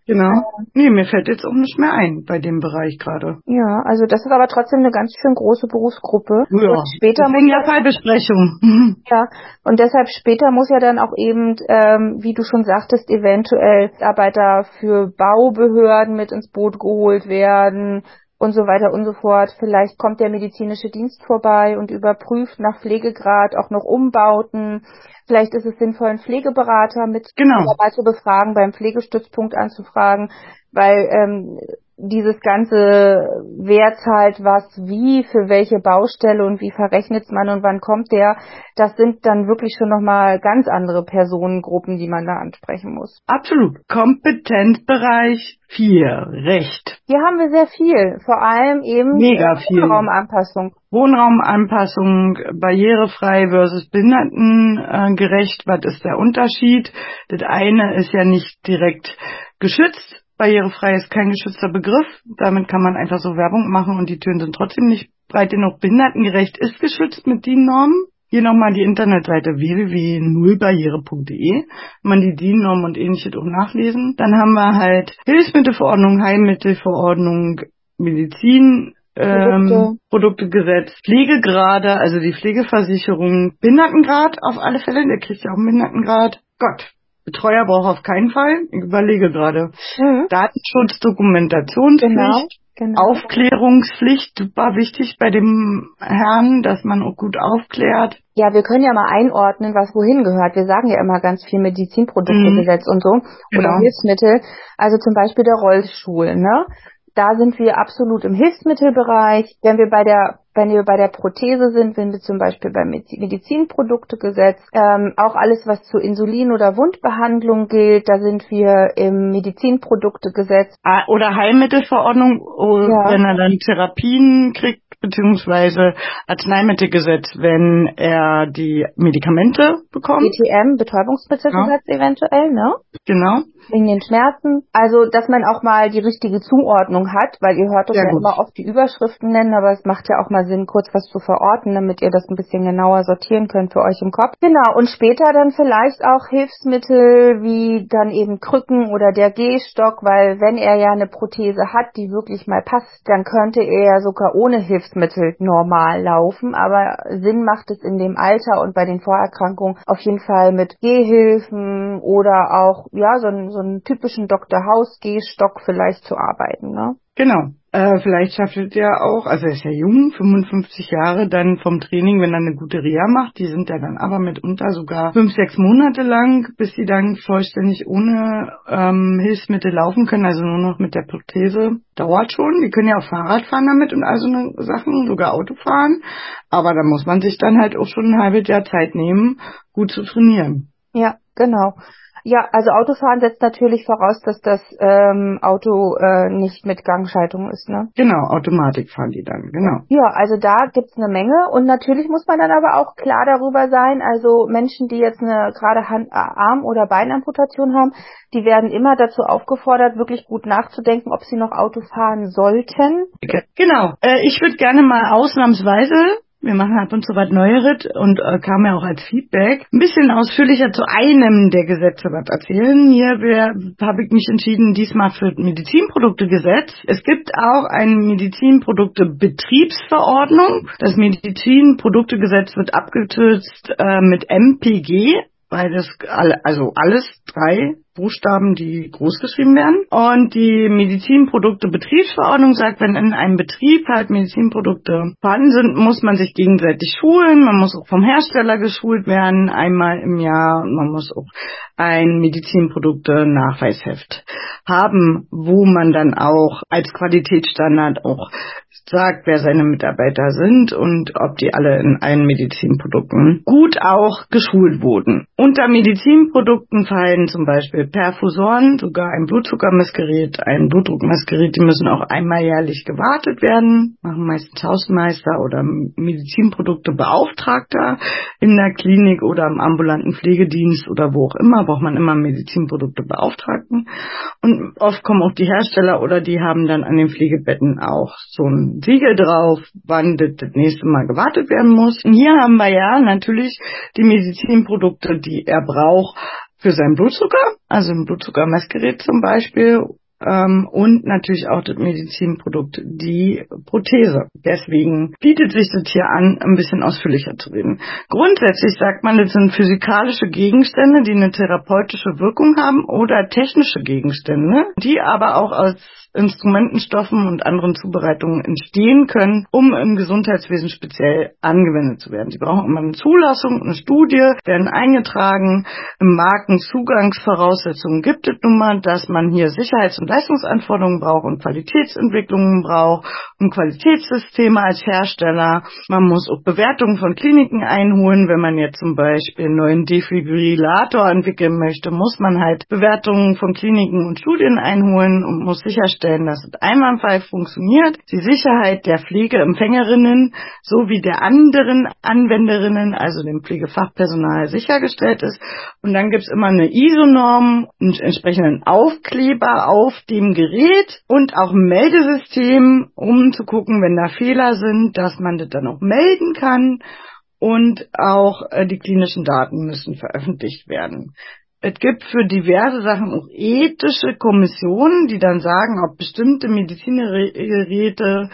Genau. Nee, mir fällt jetzt auch nicht mehr ein bei dem Bereich gerade. Ja, also das ist aber trotzdem eine ganz schön große Berufsgruppe. Ja. Und später muss Deswegen ja ja, Fallbesprechung. Ja, und deshalb später muss ja dann auch eben, ähm, wie du schon sagtest, eventuell Arbeiter für Baubehörden mit ins Boot geholt werden und so weiter und so fort. Vielleicht kommt der medizinische Dienst vorbei und überprüft nach Pflegegrad auch noch Umbauten. Vielleicht ist es sinnvoll, einen Pflegeberater mit Genau. dabei zu befragen, beim Pflegestützpunkt anzufragen, weil ähm, dieses ganze wer zahlt was wie für welche Baustelle und wie verrechnet man und wann kommt der, das sind dann wirklich schon nochmal ganz andere Personengruppen, die man da ansprechen muss. Absolut. Kompetenzbereich 4. Recht. Hier haben wir sehr viel, vor allem eben Mega äh, viel. Raumanpassung. Wohnraumanpassung, barrierefrei versus behindertengerecht, was ist der Unterschied? Das eine ist ja nicht direkt geschützt. Barrierefrei ist kein geschützter Begriff. Damit kann man einfach so Werbung machen und die Türen sind trotzdem nicht breit genug. Behindertengerecht ist geschützt mit DIN-Normen. Hier nochmal die Internetseite www.nullbarriere.de. Man die DIN-Normen und ähnliches auch nachlesen. Dann haben wir halt Hilfsmittelverordnung, Heilmittelverordnung, Medizin, ähm, Produkte. Produktegesetz, Pflegegrade, also die Pflegeversicherung, Behindertengrad auf alle Fälle, der kriegt ja auch einen Behindertengrad. Gott, Betreuer braucht auf keinen Fall. Ich überlege gerade. Mhm. Datenschutz, Dokumentationspflicht, Genau, genau. Aufklärungspflicht, super wichtig bei dem Herrn, dass man auch gut aufklärt. Ja, wir können ja mal einordnen, was wohin gehört. Wir sagen ja immer ganz viel Medizinproduktegesetz und so oder Genau. Hilfsmittel. Also zum Beispiel der Rollstuhl, ne? Da sind wir absolut im Hilfsmittelbereich. Wenn wir bei der wenn wir bei der Prothese sind, sind wir zum Beispiel beim Medizinproduktegesetz, ähm, auch alles, was zu Insulin- oder Wundbehandlung gilt, da sind wir im Medizinproduktegesetz. Ah, oder Heilmittelverordnung, oh, ja. wenn er dann Therapien kriegt, beziehungsweise Arzneimittelgesetz, wenn er die Medikamente bekommt. BTM, Betäubungsmittelgesetz ja. eventuell, ne? Genau. Wegen den Schmerzen. Also, dass man auch mal die richtige Zuordnung hat, weil ihr hört uns ja, ja immer oft die Überschriften nennen, aber es macht ja auch mal Sinn, kurz was zu verorten, damit ihr das ein bisschen genauer sortieren könnt für euch im Kopf. Genau. Und später dann vielleicht auch Hilfsmittel wie dann eben Krücken oder der Gehstock, weil wenn er ja eine Prothese hat, die wirklich mal passt, dann könnte er ja sogar ohne Hilfsmittel normal laufen. Aber Sinn macht es in dem Alter und bei den Vorerkrankungen auf jeden Fall mit Gehhilfen oder auch, ja, so ein so einen typischen Dr. House Gehstock vielleicht zu arbeiten, ne? Genau. Äh, vielleicht schafft es ja auch, also er ist ja jung, 55 Jahre, dann vom Training, wenn er eine gute Reha macht, die sind ja dann aber mitunter sogar fünf, sechs Monate lang, bis sie dann vollständig ohne ähm, Hilfsmittel laufen können, also nur noch mit der Prothese. Dauert schon. Die können ja auch Fahrrad fahren damit und all so eine Sachen, sogar Auto fahren. Aber da muss man sich dann halt auch schon ein halbes Jahr Zeit nehmen, gut zu trainieren. Ja, genau. Ja, also Autofahren setzt natürlich voraus, dass das ähm, Auto äh, nicht mit Gangschaltung ist, ne? Genau, Automatik fahren die dann, genau. Ja, also da gibt's eine Menge und natürlich muss man dann aber auch klar darüber sein, also Menschen, die jetzt eine gerade Hand, äh, Arm- oder Beinamputation haben, die werden immer dazu aufgefordert, wirklich gut nachzudenken, ob sie noch Auto fahren sollten. Genau. Äh, ich würde gerne mal ausnahmsweise wir machen ab und zu was Neueres und äh, kam ja auch als Feedback. Ein bisschen ausführlicher zu einem der Gesetze was erzählen. Hier habe ich mich entschieden, diesmal für Medizinproduktegesetz. Es gibt auch eine Medizinproduktebetriebsverordnung. Das Medizinproduktegesetz wird abgekürzt äh, mit MPG, weil das alle, also alles drei Buchstaben, die groß geschrieben werden. Und die Medizinprodukte-Betriebsverordnung sagt, wenn in einem Betrieb halt Medizinprodukte vorhanden sind, muss man sich gegenseitig schulen. Man muss auch vom Hersteller geschult werden, einmal im Jahr. Man muss auch ein Medizinprodukte-Nachweisheft haben, wo man dann auch als Qualitätsstandard auch sagt, wer seine Mitarbeiter sind und ob die alle in allen Medizinprodukten gut auch geschult wurden. Unter Medizinprodukten fallen zum Beispiel Perfusoren, sogar ein Blutzuckermessgerät, ein Blutdruckmessgerät, die müssen auch einmal jährlich gewartet werden, machen meistens Hausmeister oder Medizinproduktebeauftragter in der Klinik oder im ambulanten Pflegedienst oder wo auch immer, braucht man immer Medizinproduktebeauftragten. Und oft kommen auch die Hersteller oder die haben dann an den Pflegebetten auch so ein Siegel drauf, wann das, das nächste Mal gewartet werden muss. Und hier haben wir ja natürlich die Medizinprodukte, die er braucht für seinen Blutzucker, also ein Blutzuckermessgerät zum Beispiel ähm, und natürlich auch das Medizinprodukt, die Prothese. Deswegen bietet sich das hier an, ein bisschen ausführlicher zu reden. Grundsätzlich sagt man, das sind physikalische Gegenstände, die eine therapeutische Wirkung haben oder technische Gegenstände, die aber auch aus Instrumentenstoffen und anderen Zubereitungen entstehen können, um im Gesundheitswesen speziell angewendet zu werden. Sie brauchen immer eine Zulassung, eine Studie, werden eingetragen. Im Markenzugangsvoraussetzungen gibt es nun mal, dass man hier Sicherheits- und Leistungsanforderungen braucht und Qualitätsentwicklungen braucht und Qualitätssysteme als Hersteller. Man muss auch Bewertungen von Kliniken einholen. Wenn man jetzt zum Beispiel einen neuen Defibrillator entwickeln möchte, muss man halt Bewertungen von Kliniken und Studien einholen und muss sicherstellen, dass es einwandfrei funktioniert, die Sicherheit der Pflegeempfängerinnen sowie der anderen Anwenderinnen, also dem Pflegefachpersonal, sichergestellt ist. Und dann gibt es immer eine ISO-Norm, einen entsprechenden Aufkleber auf dem Gerät und auch ein Meldesystem, um zu gucken, wenn da Fehler sind, dass man das dann auch melden kann und auch äh, die klinischen Daten müssen veröffentlicht werden es gibt für diverse Sachen auch ethische Kommissionen, die dann sagen, ob bestimmte Medizingeräte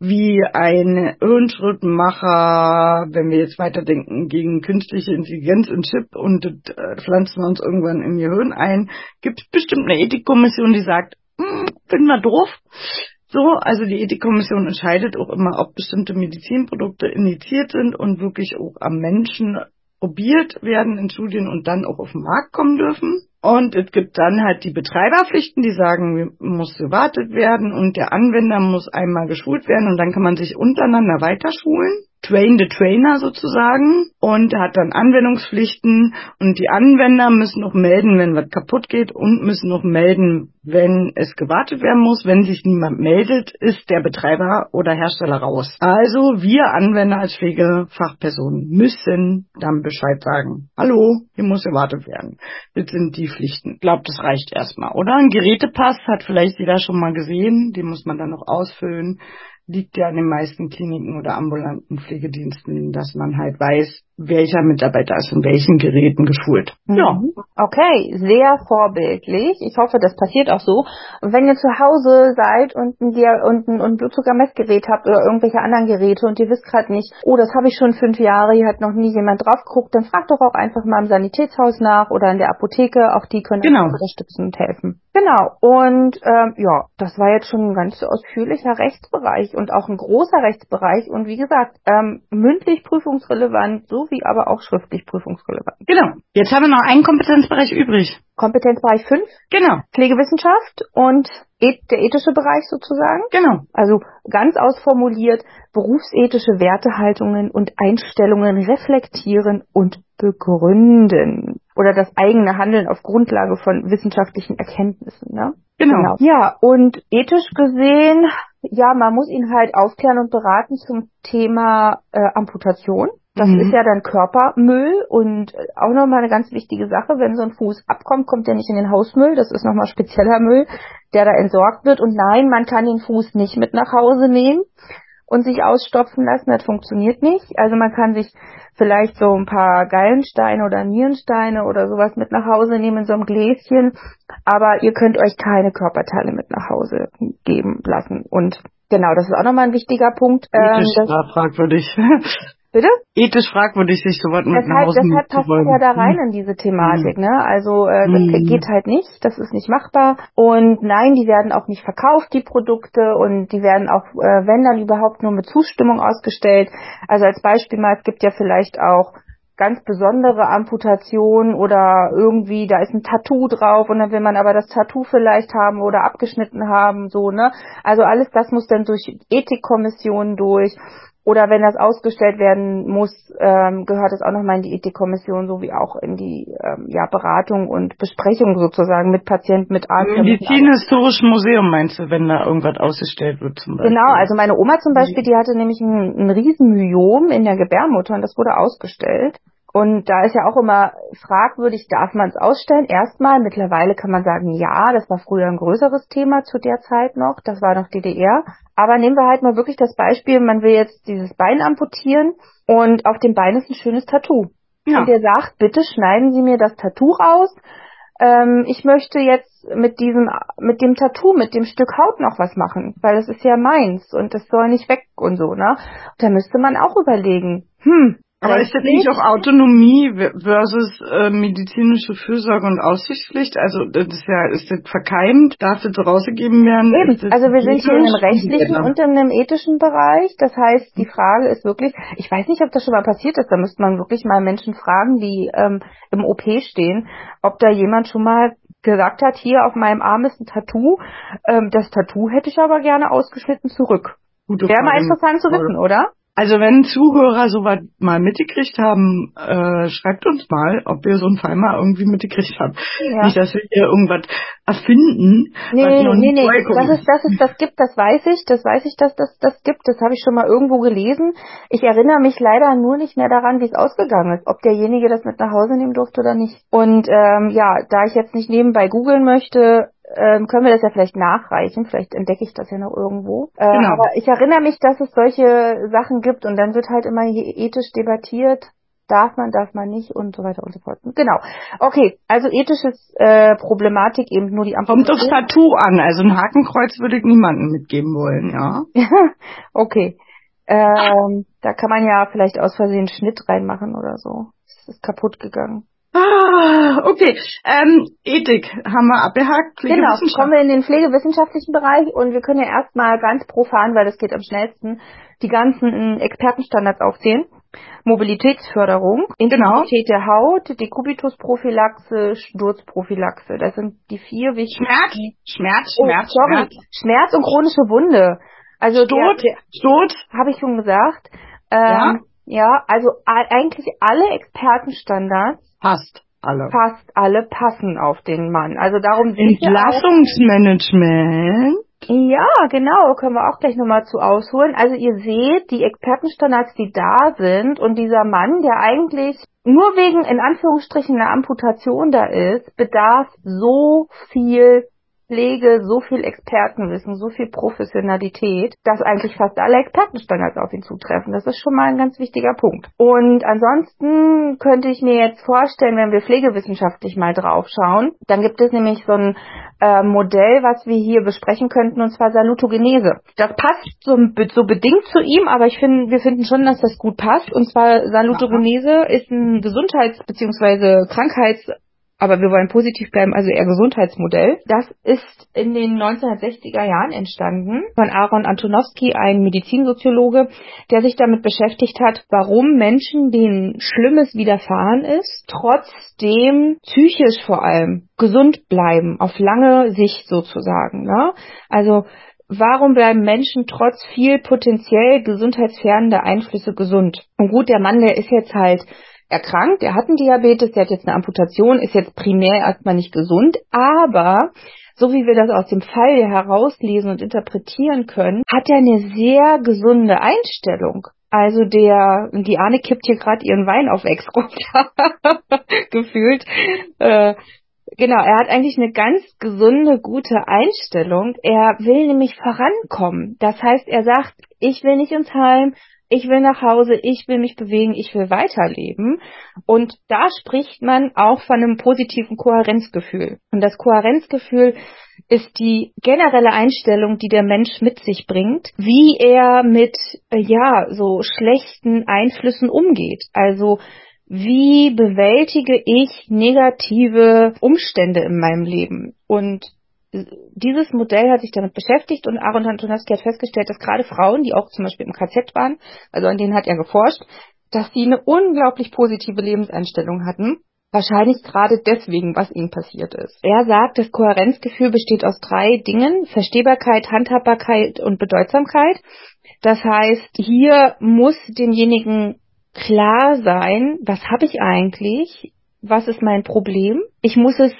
wie ein Hirnschrittmacher, wenn wir jetzt weiterdenken, gegen künstliche Intelligenz und Chip und äh, pflanzen wir uns irgendwann im Gehirn ein, gibt es bestimmt eine Ethikkommission, die sagt, hm, finden wir doof. So, also die Ethikkommission entscheidet auch immer, ob bestimmte Medizinprodukte initiiert sind und wirklich auch am Menschen probiert werden in Studien und dann auch auf den Markt kommen dürfen. Und es gibt dann halt die Betreiberpflichten, die sagen, muss gewartet werden und der Anwender muss einmal geschult werden und dann kann man sich untereinander weiterschulen. Train the Trainer sozusagen und hat dann Anwendungspflichten und die Anwender müssen noch melden, wenn was kaputt geht und müssen noch melden, wenn es gewartet werden muss. Wenn sich niemand meldet, ist der Betreiber oder Hersteller raus. Also wir Anwender als Pflegefachpersonen müssen dann Bescheid sagen. Hallo, hier muss gewartet werden. Das sind die Pflichten. Ich glaube, das reicht erstmal, oder? Ein Gerätepass hat vielleicht jeder schon mal gesehen. Den muss man dann noch ausfüllen liegt ja an den meisten Kliniken oder ambulanten Pflegediensten, dass man halt weiß, welcher Mitarbeiter ist in welchen Geräten geschult. Mhm. Ja. Okay, sehr vorbildlich. Ich hoffe, das passiert auch so. wenn ihr zu Hause seid und ein, und ein, und ein Blutzuckermessgerät habt oder irgendwelche anderen Geräte und ihr wisst gerade nicht, oh, das habe ich schon fünf Jahre, hier hat noch nie jemand drauf geguckt, dann fragt doch auch einfach mal im Sanitätshaus nach oder in der Apotheke. Auch die können genau. unterstützen und helfen. Genau. Und ähm, ja, das war jetzt schon ein ganz ausführlicher Rechtsbereich und auch ein großer Rechtsbereich und wie gesagt, ähm, mündlich prüfungsrelevant, sowie aber auch schriftlich prüfungsrelevant. Genau. Jetzt haben wir noch einen Kompetenzbereich übrig. Kompetenzbereich 5. Genau. Pflegewissenschaft und der ethische Bereich sozusagen. Genau. Also ganz ausformuliert, berufsethische Wertehaltungen und Einstellungen reflektieren und begründen. Oder das eigene Handeln auf Grundlage von wissenschaftlichen Erkenntnissen. Ne? Genau. genau. Ja, und ethisch gesehen, ja, man muss ihn halt aufklären und beraten zum Thema äh, Amputation. Das mhm. ist ja dann Körpermüll und auch nochmal eine ganz wichtige Sache, wenn so ein Fuß abkommt, kommt der nicht in den Hausmüll, das ist nochmal spezieller Müll, der da entsorgt wird. Und nein, man kann den Fuß nicht mit nach Hause nehmen und sich ausstopfen lassen, das funktioniert nicht. Also man kann sich vielleicht so ein paar Gallensteine oder Nierensteine oder sowas mit nach Hause nehmen in so einem Gläschen, aber ihr könnt euch keine Körperteile mit nach Hause geben lassen. Und genau, das ist auch nochmal ein wichtiger Punkt. Ähm, das fragwürdig. Bitte? Ethisch fragwürdig, sich so was mit deshalb, nach Hause Deshalb passt ja da rein in diese Thematik, ne? Also äh, das mm. geht halt nicht, das ist nicht machbar. Und nein, die werden auch nicht verkauft, die Produkte, und die werden auch, äh, wenn dann überhaupt nur mit Zustimmung ausgestellt. Also als Beispiel mal, es gibt ja vielleicht auch ganz besondere Amputation oder irgendwie, da ist ein Tattoo drauf und dann will man aber das Tattoo vielleicht haben oder abgeschnitten haben, so, ne? Also alles das muss dann durch Ethikkommissionen durch oder wenn das ausgestellt werden muss, ähm, gehört es auch nochmal in die Ethikkommission sowie auch in die ähm, ja, Beratung und Besprechung sozusagen mit Patienten, mit Arzt. Medizinhistorischen Museum meinst du, wenn da irgendwas ausgestellt wird zum Beispiel? Genau, also meine Oma zum Beispiel, die hatte nämlich ein, ein Riesenmyom in der Gebärmutter und das wurde ausgestellt. Und da ist ja auch immer fragwürdig, darf man es ausstellen? Erstmal, mittlerweile kann man sagen, ja, das war früher ein größeres Thema zu der Zeit noch, das war noch DDR. Aber nehmen wir halt mal wirklich das Beispiel, man will jetzt dieses Bein amputieren und auf dem Bein ist ein schönes Tattoo. Ja. Und der sagt, bitte schneiden Sie mir das Tattoo raus. Ähm, ich möchte jetzt mit diesem, mit dem Tattoo, mit dem Stück Haut noch was machen, weil das ist ja meins und das soll nicht weg und so, ne? Da müsste man auch überlegen, hm, aber ist das nicht auch Autonomie versus äh, medizinische Fürsorge und Aussichtspflicht? Also das ist ja, ist das verkeimt? Darf das rausgegeben werden? Eben. Also wir sind hier in einem rechtlichen und in einem ethischen Bereich. Das heißt, die Frage ist wirklich, ich weiß nicht, ob das schon mal passiert ist, da müsste man wirklich mal Menschen fragen, die ähm, im OP stehen, ob da jemand schon mal gesagt hat, hier auf meinem Arm ist ein Tattoo, ähm, das Tattoo hätte ich aber gerne ausgeschnitten zurück. Wäre mal interessant zu wissen, oder? Also wenn Zuhörer sowas mal mitgekriegt haben, äh, schreibt uns mal, ob ihr so einen Fall mal irgendwie mitgekriegt habt. Ja. Nicht, dass wir hier irgendwas erfinden. Nee, nee, nee, das ist, das ist, das gibt, das weiß ich, das weiß ich, dass das, das gibt, das habe ich schon mal irgendwo gelesen. Ich erinnere mich leider nur nicht mehr daran, wie es ausgegangen ist, ob derjenige das mit nach Hause nehmen durfte oder nicht. Und ähm, ja, da ich jetzt nicht nebenbei googeln möchte, ähm, können wir das ja vielleicht nachreichen. Vielleicht entdecke ich das ja noch irgendwo. Äh, genau. Aber ich erinnere mich, dass es solche Sachen gibt und dann wird halt immer ethisch debattiert. Darf man, darf man nicht und so weiter und so fort. Genau. Okay, also ethisches äh, Problematik eben nur die Amputation. Kommt aufs Tattoo an. Also ein Hakenkreuz würde ich niemandem mitgeben wollen, ja. okay. Ähm, da kann man ja vielleicht aus Versehen Schnitt reinmachen oder so. Das ist kaputt gegangen. Ah, okay. Ähm, Ethik haben wir abgehakt. Genau, kommen wir in den pflegewissenschaftlichen Bereich und wir können ja erstmal ganz profan, weil das geht am schnellsten, die ganzen Expertenstandards aufzählen. Mobilitätsförderung, Genau. Integrität der Haut, Dekubitusprophylaxe, Sturzprophylaxe. Das sind die vier wichtigen. Schmerz, Schmerz, Oh, Schmerz, sorry. Schmerz. Schmerz und chronische Wunde. Also Stot, der habe ich schon gesagt. Ähm, Ja? Ja, also eigentlich alle Expertenstandards, passt alle. fast alle passen auf den Mann. Also darum sind wir auch Entlassungsmanagement. Ja, genau, können wir auch gleich nochmal zu ausholen. Also ihr seht, die Expertenstandards, die da sind und dieser Mann, der eigentlich nur wegen in Anführungsstrichen einer Amputation da ist, bedarf so viel Pflege, so viel Expertenwissen, so viel Professionalität, dass eigentlich fast alle Expertenstandards auf ihn zutreffen. Das ist schon mal ein ganz wichtiger Punkt. Und ansonsten könnte ich mir jetzt vorstellen, wenn wir pflegewissenschaftlich mal draufschauen, dann gibt es nämlich so ein äh, Modell, was wir hier besprechen könnten, und zwar Salutogenese. Das passt so, so bedingt zu ihm, aber ich finde, wir finden schon, dass das gut passt. Und zwar Salutogenese ist ein Gesundheits- bzw. Krankheits- aber wir wollen positiv bleiben, also eher Gesundheitsmodell. Das ist in den 1960er Jahren entstanden von Aaron Antonowski, ein Medizinsoziologe, der sich damit beschäftigt hat, warum Menschen, denen Schlimmes widerfahren ist, trotzdem psychisch vor allem gesund bleiben, auf lange Sicht sozusagen. Ne? Also Warum bleiben Menschen trotz viel potenziell gesundheitsfährdender Einflüsse gesund? Und gut, der Mann, der ist jetzt halt erkrankt, er hat einen Diabetes, der hat jetzt eine Amputation, ist jetzt primär erstmal nicht gesund, aber so wie wir das aus dem Fall herauslesen und interpretieren können, hat er eine sehr gesunde Einstellung. Also der, die Ahne kippt hier gerade ihren Wein auf Ex runter, gefühlt. Äh, Genau, er hat eigentlich eine ganz gesunde, gute Einstellung. Er will nämlich vorankommen. Das heißt, er sagt, ich will nicht ins Heim, ich will nach Hause, ich will mich bewegen, ich will weiterleben. Und da spricht man auch von einem positiven Kohärenzgefühl. Und das Kohärenzgefühl ist die generelle Einstellung, die der Mensch mit sich bringt, wie er mit, äh, ja, so schlechten Einflüssen umgeht. Also, wie bewältige ich negative Umstände in meinem Leben? Und dieses Modell hat sich damit beschäftigt und Aaron Antonowski hat festgestellt, dass gerade Frauen, die auch zum Beispiel im KZ waren, also an denen hat er geforscht, dass sie eine unglaublich positive Lebenseinstellung hatten. Wahrscheinlich gerade deswegen, was ihnen passiert ist. Er sagt, das Kohärenzgefühl besteht aus drei Dingen. Verstehbarkeit, Handhabbarkeit und Bedeutsamkeit. Das heißt, hier muss demjenigen klar sein, was habe ich eigentlich, was ist mein Problem. Ich muss es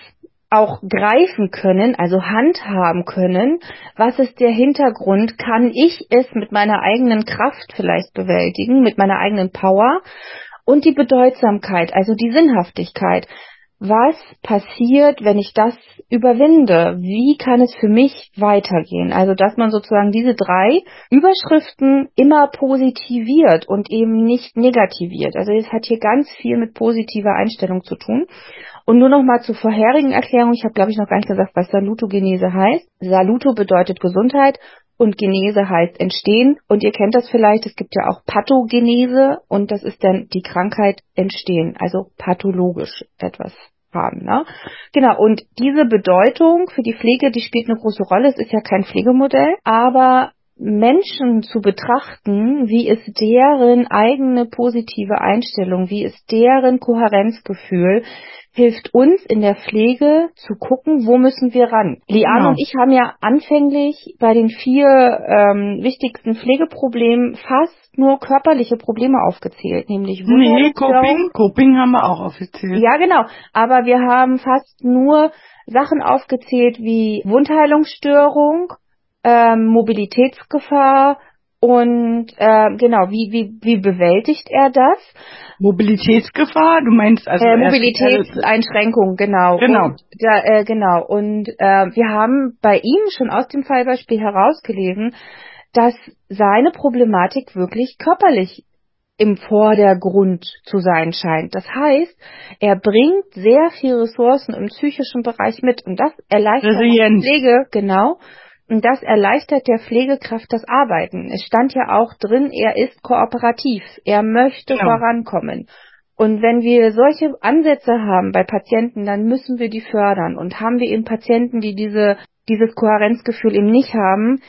auch greifen können, also handhaben können. Was ist der Hintergrund? Kann ich es mit meiner eigenen Kraft vielleicht bewältigen, mit meiner eigenen Power? Und die Bedeutsamkeit, also die Sinnhaftigkeit. Was passiert, wenn ich das überwinde? Wie kann es für mich weitergehen? Also, dass man sozusagen diese drei Überschriften immer positiviert und eben nicht negativiert. Also, es hat hier ganz viel mit positiver Einstellung zu tun. Und nur noch mal zur vorherigen Erklärung. Ich habe, glaube ich, noch gar nicht gesagt, was Salutogenese heißt. Saluto bedeutet Gesundheit und Genese heißt entstehen. Und ihr kennt das vielleicht, es gibt ja auch Pathogenese und das ist dann die Krankheit entstehen, also pathologisch etwas haben. Ne? Genau, und diese Bedeutung für die Pflege, die spielt eine große Rolle. Es ist ja kein Pflegemodell, aber Menschen zu betrachten, wie ist deren eigene positive Einstellung, wie ist deren Kohärenzgefühl, hilft uns in der Pflege zu gucken, wo müssen wir ran. Liane Genau. und ich haben ja anfänglich bei den vier ähm, wichtigsten Pflegeproblemen fast nur körperliche Probleme aufgezählt, nämlich Nee, Wundheilungsstörung. Coping, Coping haben wir auch offiziell. Ja, genau. Aber wir haben fast nur Sachen aufgezählt wie Wundheilungsstörung, ähm, Mobilitätsgefahr und äh, genau, wie, wie, wie bewältigt er das? Mobilitätsgefahr, du meinst also äh, Mobilitätseinschränkung, genau. Genau. Und, da, äh, genau. Und äh, wir haben bei ihm schon aus dem Fallbeispiel herausgelesen, dass seine Problematik wirklich körperlich im Vordergrund zu sein scheint. Das heißt, er bringt sehr viel Ressourcen im psychischen Bereich mit und das erleichtert die. Pflege, genau. Und das erleichtert der Pflegekraft das Arbeiten. Es stand ja auch drin, er ist kooperativ. Er möchte Genau. vorankommen. Und wenn wir solche Ansätze haben bei Patienten, dann müssen wir die fördern. Und haben wir eben Patienten, die diese, dieses Kohärenzgefühl eben nicht haben,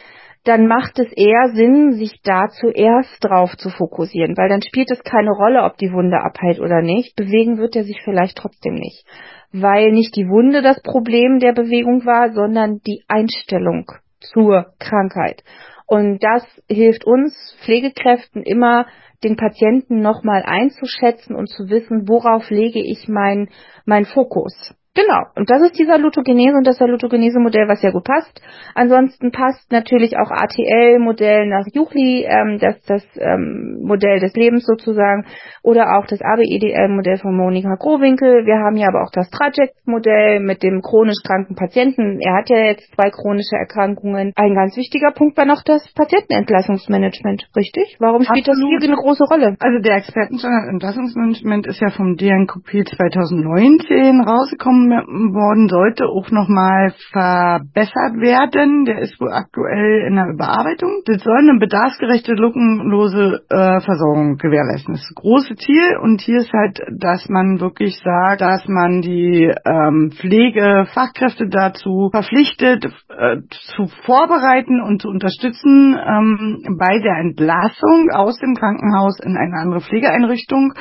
dann macht es eher Sinn, sich da zuerst drauf zu fokussieren, weil dann spielt es keine Rolle, ob die Wunde abheilt oder nicht. Bewegen wird er sich vielleicht trotzdem nicht, weil nicht die Wunde das Problem der Bewegung war, sondern die Einstellung zur Krankheit. Und das hilft uns Pflegekräften immer, den Patienten nochmal einzuschätzen und zu wissen, worauf lege ich mein, mein Fokus. Genau. Und das ist dieser Lutogenese und das Salutogenese-Modell, was sehr gut passt. Ansonsten passt natürlich auch ATL-Modell nach Juchli, ähm, das, das ähm, Modell des Lebens sozusagen, oder auch das ABEDL-Modell von Monika Growinkel. Wir haben ja aber auch das Traject-Modell mit dem chronisch kranken Patienten. Er hat ja jetzt zwei chronische Erkrankungen. Ein ganz wichtiger Punkt war noch das Patientenentlassungsmanagement, richtig? Warum spielt Absolut. das hier eine große Rolle? Also der Expertenstandard Entlassungsmanagement ist ja vom DNKP 2019 rausgekommen worden, sollte auch nochmal verbessert werden. Der ist wohl aktuell in der Überarbeitung. Das soll eine bedarfsgerechte, lückenlose äh, Versorgung gewährleisten. Das ist das große Ziel und hier ist halt, dass man wirklich sagt, dass man die ähm, Pflegefachkräfte dazu verpflichtet, äh, zu vorbereiten und zu unterstützen ähm, bei der Entlassung aus dem Krankenhaus in eine andere Pflegeeinrichtung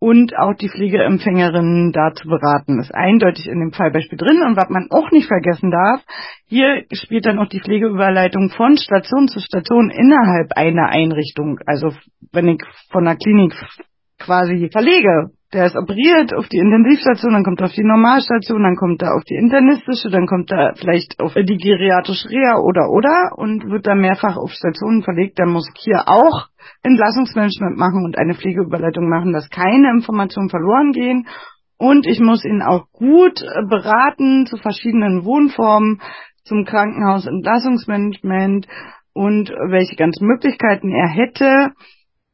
und auch die Pflegeempfängerinnen da zu beraten. Ist eindeutig in dem Fallbeispiel drin. Und was man auch nicht vergessen darf, hier spielt dann auch die Pflegeüberleitung von Station zu Station innerhalb einer Einrichtung. Also wenn ich von der Klinik quasi verlege, der ist operiert auf die Intensivstation, dann kommt er auf die Normalstation, dann kommt er auf die internistische, dann kommt er vielleicht auf die geriatrische Reha oder oder und wird dann mehrfach auf Stationen verlegt. Dann muss ich hier auch Entlassungsmanagement machen und eine Pflegeüberleitung machen, dass keine Informationen verloren gehen. Und ich muss ihn auch gut beraten zu verschiedenen Wohnformen, zum Krankenhaus Entlassungsmanagement und welche ganzen Möglichkeiten er hätte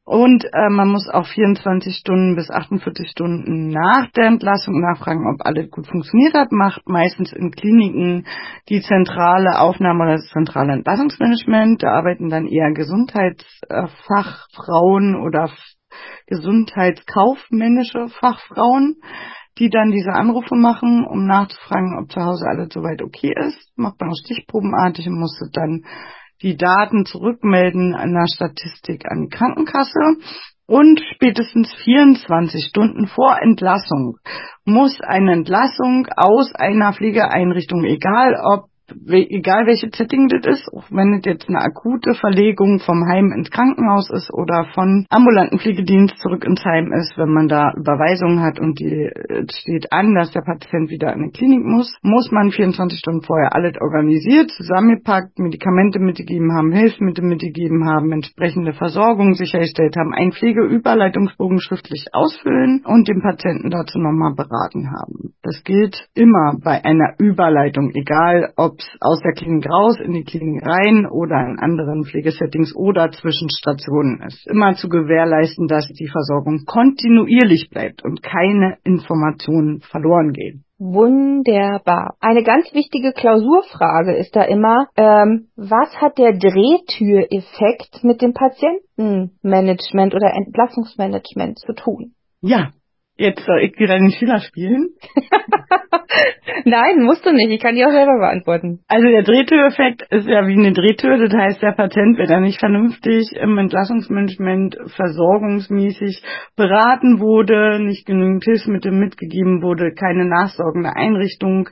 und äh, man muss auch 24 Stunden bis 48 Stunden nach der Entlassung nachfragen, ob alles gut funktioniert hat. Macht meistens in Kliniken die zentrale Aufnahme oder das zentrale Entlassungsmanagement. Da arbeiten dann eher Gesundheitsfachfrauen oder gesundheitskaufmännische Fachfrauen, die dann diese Anrufe machen, um nachzufragen, ob zu Hause alles soweit okay ist. Macht man auch stichprobenartig und muss dann die Daten zurückmelden an der Statistik an die Krankenkasse. Und spätestens 24 Stunden vor Entlassung muss eine Entlassung aus einer Pflegeeinrichtung, egal ob egal welche Setting das ist, auch wenn es jetzt eine akute Verlegung vom Heim ins Krankenhaus ist oder von ambulanten Pflegedienst zurück ins Heim ist, wenn man da Überweisungen hat und die steht an, dass der Patient wieder in die Klinik muss, muss man 24 Stunden vorher alles organisiert, zusammengepackt, Medikamente mitgegeben haben, Hilfsmittel mitgegeben haben, entsprechende Versorgung sichergestellt haben, einen Pflegeüberleitungsbogen schriftlich ausfüllen und den Patienten dazu nochmal beraten haben. Das gilt immer bei einer Überleitung, egal ob ob es aus der Klinik raus, in die Klinik rein oder in anderen Pflegesettings oder zwischen Stationen ist. Immer zu gewährleisten, dass die Versorgung kontinuierlich bleibt und keine Informationen verloren gehen. Wunderbar. Eine ganz wichtige Klausurfrage ist da immer, ähm, was hat der Drehtüreffekt mit dem Patientenmanagement oder Entlassungsmanagement zu tun? Ja, Jetzt soll ich wieder den Schüler spielen? Nein, musst du nicht. Ich kann die auch selber beantworten. Also der Drehtüreffekt ist ja wie eine Drehtür. Das heißt, der Patient, wenn er nicht vernünftig im Entlassungsmanagement versorgungsmäßig beraten wurde, nicht genügend Hilfsmittel mitgegeben wurde, keine nachsorgende Einrichtung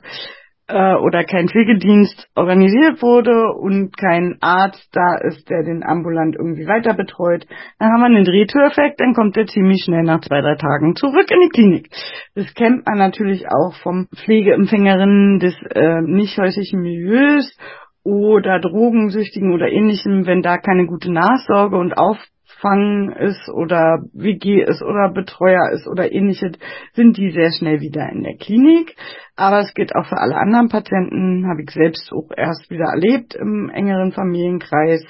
äh, oder kein Pflegedienst organisiert wurde und kein Arzt da ist, der den ambulant irgendwie weiter betreut, dann haben wir einen Drehtüreffekt, dann kommt der ziemlich schnell nach zwei, drei Tagen zurück in die Klinik. Das kennt man natürlich auch vom Pflegeempfängerinnen des äh, nicht häuslichen Milieus oder Drogensüchtigen oder ähnlichem, wenn da keine gute Nachsorge und Auf Fang ist oder WG ist oder Betreuer ist oder ähnliches, sind die sehr schnell wieder in der Klinik. Aber es gilt auch für alle anderen Patienten, habe ich selbst auch erst wieder erlebt im engeren Familienkreis.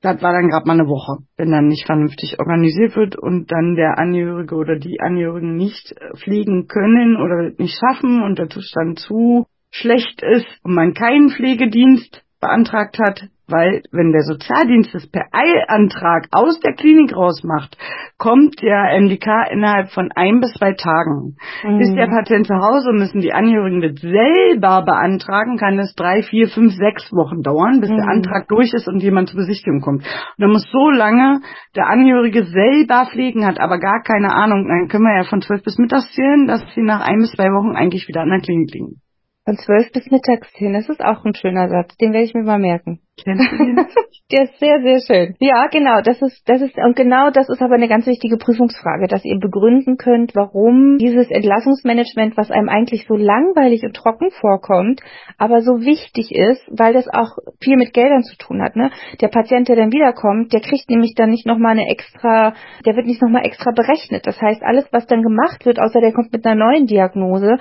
Das war dann gerade mal eine Woche, wenn dann nicht vernünftig organisiert wird und dann der Angehörige oder die Angehörigen nicht pflegen können oder nicht schaffen und der Zustand zu schlecht ist und man keinen Pflegedienst beantragt hat, weil wenn der Sozialdienst es per Eilantrag aus der Klinik rausmacht, kommt der MDK innerhalb von ein bis zwei Tagen. Mhm. Ist der Patient zu Hause, müssen die Angehörigen das selber beantragen, kann es drei, vier, fünf, sechs Wochen dauern, bis mhm. der Antrag durch ist und jemand zur Besichtigung kommt. Und dann muss so lange der Angehörige selber pflegen, hat aber gar keine Ahnung. Dann können wir ja von zwölf bis mittags zählen, dass sie nach ein bis zwei Wochen eigentlich wieder an der Klinik liegen. Von zwölf bis mittags hin, das ist auch ein schöner Satz, den werde ich mir mal merken. Kennst du ihn? Der ist sehr, sehr schön. Ja, genau, das ist, das ist, und genau das ist aber eine ganz wichtige Prüfungsfrage, dass ihr begründen könnt, warum dieses Entlassungsmanagement, was einem eigentlich so langweilig und trocken vorkommt, aber so wichtig ist, weil das auch viel mit Geldern zu tun hat, ne? Der Patient, der dann wiederkommt, der kriegt nämlich dann nicht nochmal eine extra, der wird nicht nochmal extra berechnet. Das heißt, alles, was dann gemacht wird, außer der kommt mit einer neuen Diagnose,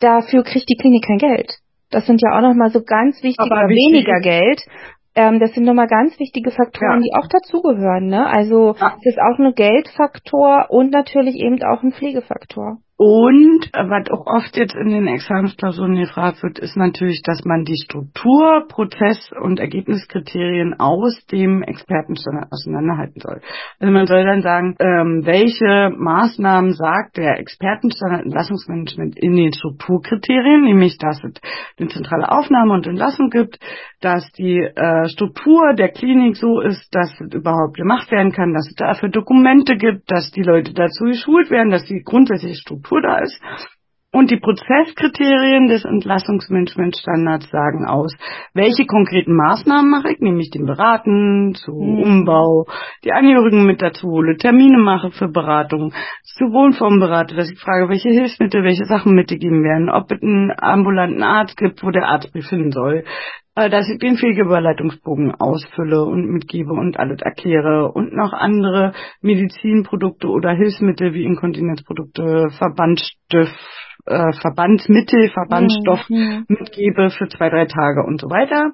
dafür kriegt die Klinik kein Geld. Das sind ja auch nochmal so ganz wichtige, aber weniger Geld. Ähm, das sind nochmal ganz wichtige Faktoren, ja. die auch dazugehören. Ne? Also ja. es ist auch ein Geldfaktor und natürlich eben auch ein Pflegefaktor. Und was auch oft jetzt in den Examensklausuren gefragt wird, ist natürlich, dass man die Struktur, Prozess und Ergebniskriterien aus dem Expertenstandard auseinanderhalten soll. Also man soll dann sagen, ähm, welche Maßnahmen sagt der Expertenstandard Entlassungsmanagement in den Strukturkriterien, nämlich dass es eine zentrale Aufnahme und Entlassung gibt, dass die äh, Struktur der Klinik so ist, dass es überhaupt gemacht werden kann, dass es dafür Dokumente gibt, dass die Leute dazu geschult werden, dass die grundsätzliche Struktur Struktur da ist. Und die Prozesskriterien des Entlassungsmanagementstandards sagen aus, welche konkreten Maßnahmen mache ich, nämlich den Beraten, zu mhm. Umbau, die Angehörigen mit dazu hole, Termine mache für Beratung, zu Wohnform berate, dass ich frage, welche Hilfsmittel, welche Sachen mitgegeben werden, ob es einen ambulanten Arzt gibt, wo der Arzt befinden soll, dass ich den Pflegeüberleitungsbogen ausfülle und mitgebe und alles erkläre und noch andere Medizinprodukte oder Hilfsmittel wie Inkontinenzprodukte, Verbandstift, äh, Verbandsmittel, Verbandstoff mhm. mitgebe für zwei, drei Tage und so weiter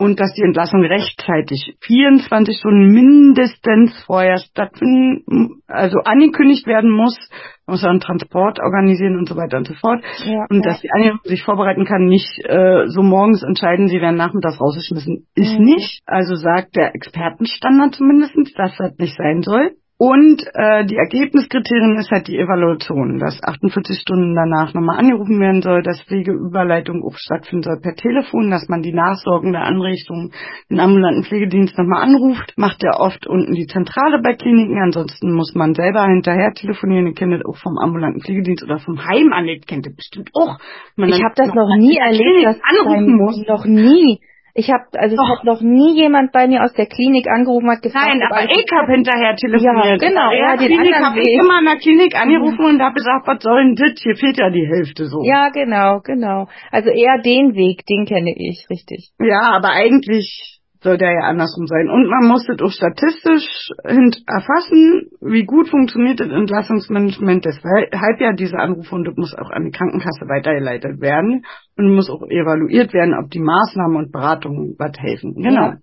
und dass die Entlassung rechtzeitig 24 Stunden mindestens vorher stattfinden, also angekündigt werden muss, man muss einen Transport organisieren und so weiter und so fort. Ja, und dass die Angehörige sich vorbereiten kann, nicht äh, so morgens entscheiden, sie werden nachmittags rausgeschmissen, ist mhm. nicht. Also sagt der Expertenstandard zumindest, dass das nicht sein soll. Und äh, die Ergebniskriterien ist halt die Evaluation, dass 48 Stunden danach nochmal angerufen werden soll, dass Pflegeüberleitung auch stattfinden soll per Telefon, dass man die nachsorgende Anrichtung, den ambulanten Pflegedienst nochmal anruft, macht ja oft unten die Zentrale bei Kliniken, ansonsten muss man selber hinterher telefonieren, ihr kennt das auch vom ambulanten Pflegedienst oder vom Heim an, kennt ihr bestimmt auch. Man ich habe das noch nie erlebt, dass anrufen muss. Noch nie. Ich habe also es hat noch nie jemand bei mir aus der Klinik angerufen hat gefragt. Nein, aber ich habe hinterher telefoniert. Ja, genau. Ja, den Klinik habe ich immer in der Klinik angerufen mhm. und habe gesagt, was soll denn das? Hier fehlt ja die Hälfte so. Ja, genau, genau. Also eher den Weg, den kenne ich, richtig. Ja, aber eigentlich soll der ja andersrum sein. Und man muss das auch statistisch erfassen, wie gut funktioniert das Entlassungsmanagement. Deshalb ja diese Anrufe und das muss auch an die Krankenkasse weitergeleitet werden und muss auch evaluiert werden, ob die Maßnahmen und Beratungen was helfen. Genau. Ja.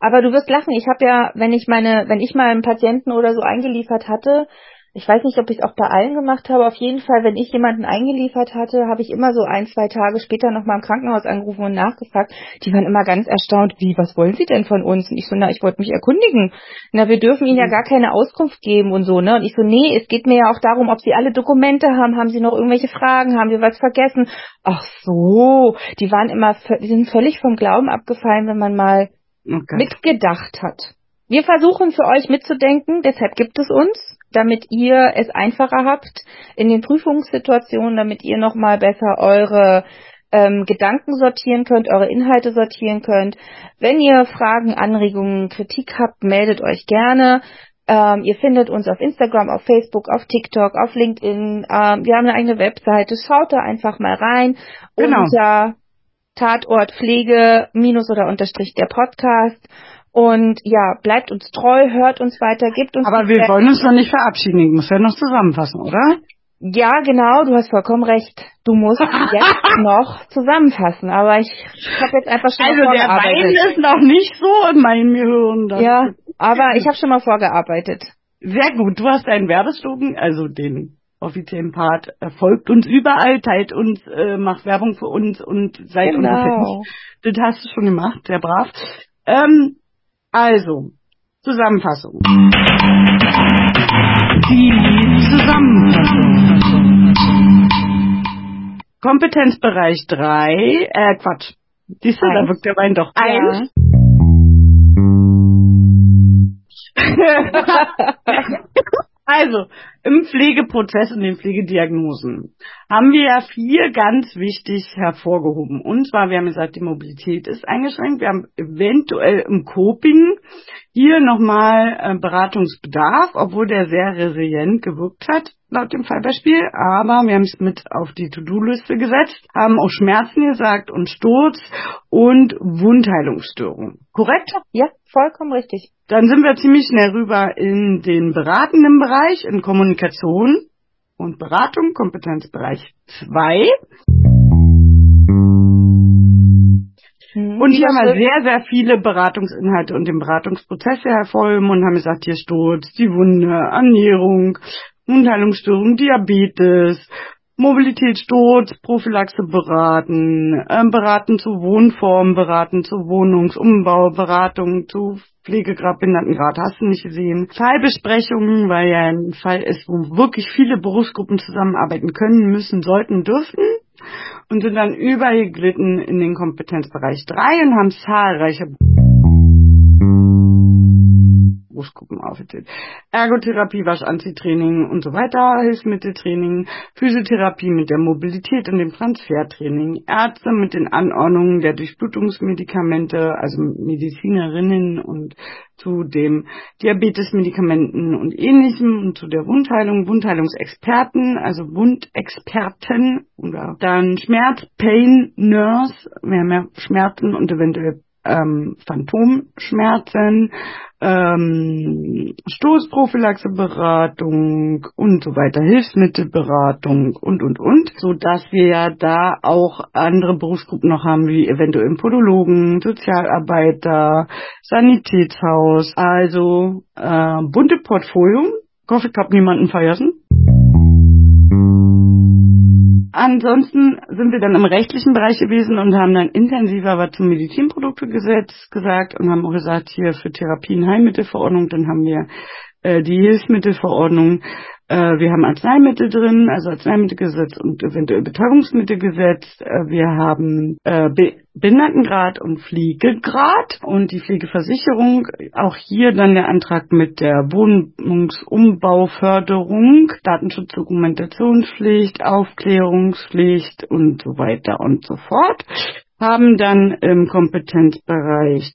Aber du wirst lachen. Ich habe ja, wenn ich meine, wenn ich mal einen Patienten oder so eingeliefert hatte, ich weiß nicht, ob ich es auch bei allen gemacht habe. Auf jeden Fall, wenn ich jemanden eingeliefert hatte, habe ich immer so ein, zwei Tage später nochmal im Krankenhaus angerufen und nachgefragt. Die waren immer ganz erstaunt, wie, was wollen Sie denn von uns? Und ich so, na, ich wollte mich erkundigen. Na, wir dürfen Ihnen ja mhm. gar keine Auskunft geben und so, ne? Und ich so, nee, es geht mir ja auch darum, ob Sie alle Dokumente haben. Haben Sie noch irgendwelche Fragen? Haben wir was vergessen? Ach so, die waren immer, die sind völlig vom Glauben abgefallen, wenn man mal okay. mitgedacht hat. Wir versuchen für euch mitzudenken, deshalb gibt es uns damit ihr es einfacher habt in den Prüfungssituationen, damit ihr nochmal besser eure ähm, Gedanken sortieren könnt, eure Inhalte sortieren könnt. Wenn ihr Fragen, Anregungen, Kritik habt, meldet euch gerne. Ähm, ihr findet uns auf Instagram, auf Facebook, auf TikTok, auf LinkedIn. Ähm, wir haben eine eigene Webseite. Schaut da einfach mal rein. Genau. Unter Tatort Pflege minus oder unterstrich der Podcast. Und ja, bleibt uns treu, hört uns weiter, gibt uns. Aber wir wollen uns noch nicht verabschieden. Ich muss ja noch zusammenfassen, oder? Ja, genau, du hast vollkommen recht. Du musst jetzt noch zusammenfassen, aber ich, habe jetzt einfach schon also mal vorgearbeitet. Also der Wein ist noch nicht so in meinem Gehirn. Ja, aber ich habe schon mal vorgearbeitet. Sehr gut, du hast deinen Werbeslogan, also den offiziellen Part, folgt uns überall, teilt uns, äh, macht Werbung für uns und seid genau. nicht. Das hast du schon gemacht, sehr brav. Ähm, also, Zusammenfassung. Die Zusammenfassung. Kompetenzbereich 3, äh, Quatsch. Siehst du, da wirkt der Wein doch eins. also, im Pflegeprozess und den Pflegediagnosen haben wir ja vier ganz wichtig hervorgehoben. Und zwar, wir haben gesagt, die Mobilität ist eingeschränkt. Wir haben eventuell im Coping hier nochmal äh, Beratungsbedarf, obwohl der sehr resilient gewirkt hat, laut dem Fallbeispiel. Aber wir haben es mit auf die To-Do-Liste gesetzt, haben auch Schmerzen gesagt und Sturz und Wundheilungsstörung. Korrekt? Ja, vollkommen richtig. Dann sind wir ziemlich schnell rüber in den beratenden Bereich, in Kommunikation und Beratung, Kompetenzbereich 2. Hm, und hier haben wir sehr, sehr viele Beratungsinhalte und den Beratungsprozess hervorheben und haben gesagt, hier Sturz, die Wunde, Ernährung, Wundheilungsstörung, Diabetes, Mobilitätssturz, Prophylaxe beraten, äh, beraten zu Wohnformen, beraten zu Wohnungsumbau, Beratung zu Pflegegrad, Behindertengrad, hast du nicht gesehen. Fallbesprechungen, weil ja ein Fall ist, wo wirklich viele Berufsgruppen zusammenarbeiten können, müssen, sollten, dürfen und sind dann übergeglitten in den Kompetenzbereich 3 und haben zahlreiche Berufsgruppen aufgezählt. Ergotherapie, Waschanziehtraining und so weiter, Hilfsmitteltraining, Physiotherapie mit der Mobilität und dem Transfertraining, Ärzte mit den Anordnungen der Durchblutungsmedikamente, also Medizinerinnen und zu dem Diabetesmedikamenten und ähnlichem und zu der Wundheilung, Wundheilungsexperten, also Wundexperten oder dann Schmerz, Pain Nurse, mehr mehr Schmerzen und eventuell ähm, Phantomschmerzen, ähm, Stoßprophylaxeberatung und so weiter, Hilfsmittelberatung und, und, und, so dass wir ja da auch andere Berufsgruppen noch haben, wie eventuell Podologen, Sozialarbeiter, Sanitätshaus, also äh, bunte Portfolio. Ich hoffe, ich habe niemanden vergessen. Ansonsten sind wir dann im rechtlichen Bereich gewesen und haben dann intensiver was zum Medizinproduktegesetz gesagt und haben auch gesagt, hier für Therapien Heilmittelverordnung, dann haben wir äh, die Hilfsmittelverordnung äh, wir haben Arzneimittel drin, also Arzneimittelgesetz und eventuell Betäubungsmittelgesetz. Äh, wir haben äh, Behindertengrad und Pflegegrad und die Pflegeversicherung. Auch hier dann der Antrag mit der Wohnungsumbau-Förderung, Datenschutzdokumentationspflicht, Aufklärungspflicht und so weiter und so fort. Haben dann im Kompetenzbereich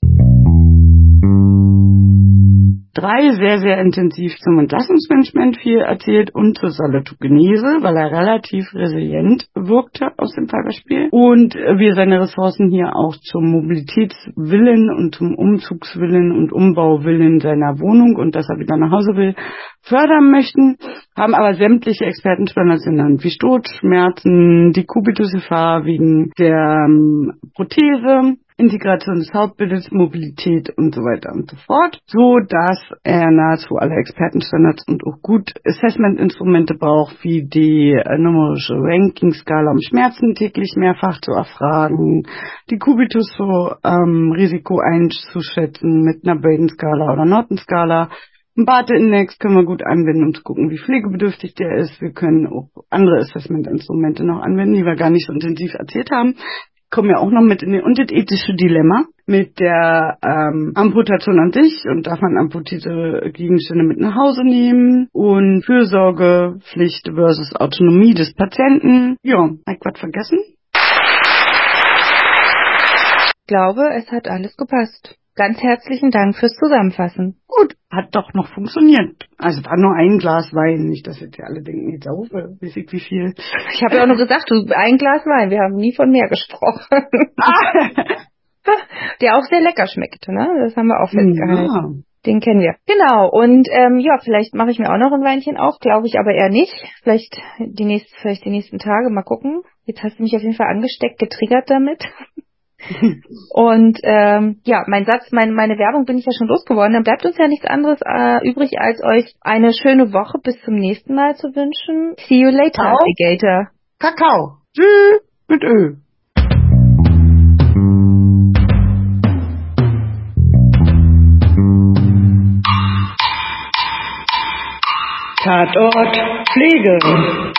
drei sehr, sehr intensiv zum Entlassungsmanagement viel erzählt und zur Salutogenese, weil er relativ resilient wirkte aus dem Fallbeispiel. Und wir seine Ressourcen hier auch zum Mobilitätswillen und zum Umzugswillen und Umbauwillen seiner Wohnung und dass er wieder nach Hause will, fördern möchten, haben aber sämtliche Expertenstandards genannt, wie Sturzschmerzen, die Kubitusgefahr wegen der ähm, Prothese, Integration des Hauptbildes, Mobilität und so weiter und so fort, so dass er nahezu alle Expertenstandards und auch gut Assessment-Instrumente braucht, wie die äh, numerische Ranking-Skala, um Schmerzen täglich mehrfach zu erfragen, die Kubitus so ähm, Risiko einzuschätzen mit einer Braden-Skala oder Norton-Skala, ein Barte-Index können wir gut anwenden, um zu gucken, wie pflegebedürftig der ist. Wir können auch andere Assessment-Instrumente noch anwenden, die wir gar nicht so intensiv erzählt haben kommen ja auch noch mit in den, und das ethische Dilemma mit der ähm, Amputation an sich und darf man amputierte Gegenstände mit nach Hause nehmen und Fürsorgepflicht versus Autonomie des Patienten. Ja, hab ich was vergessen? Ich glaube, es hat alles gepasst. Ganz herzlichen Dank fürs Zusammenfassen. Gut, hat doch noch funktioniert. Also war nur ein Glas Wein, nicht, dass jetzt ja alle denken, jetzt auf, weiß ich wie viel. Ich habe ja auch nur gesagt, du, ein Glas Wein, wir haben nie von mehr gesprochen. Der auch sehr lecker schmeckt, ne? Das haben wir auch festgehalten. Ja. Den kennen wir. Genau. Und ähm, ja, vielleicht mache ich mir auch noch ein Weinchen auf, glaube ich aber eher nicht. Vielleicht die nächsten, vielleicht die nächsten Tage, mal gucken. Jetzt hast du mich auf jeden Fall angesteckt, getriggert damit. Und ähm, ja, mein Satz, meine, meine Werbung bin ich ja schon losgeworden. Dann bleibt uns ja nichts anderes äh, übrig, als euch eine schöne Woche bis zum nächsten Mal zu wünschen. See you later, Kakao. Alligator. Kakao. Tschüss mit Ö. Tatort Pflege.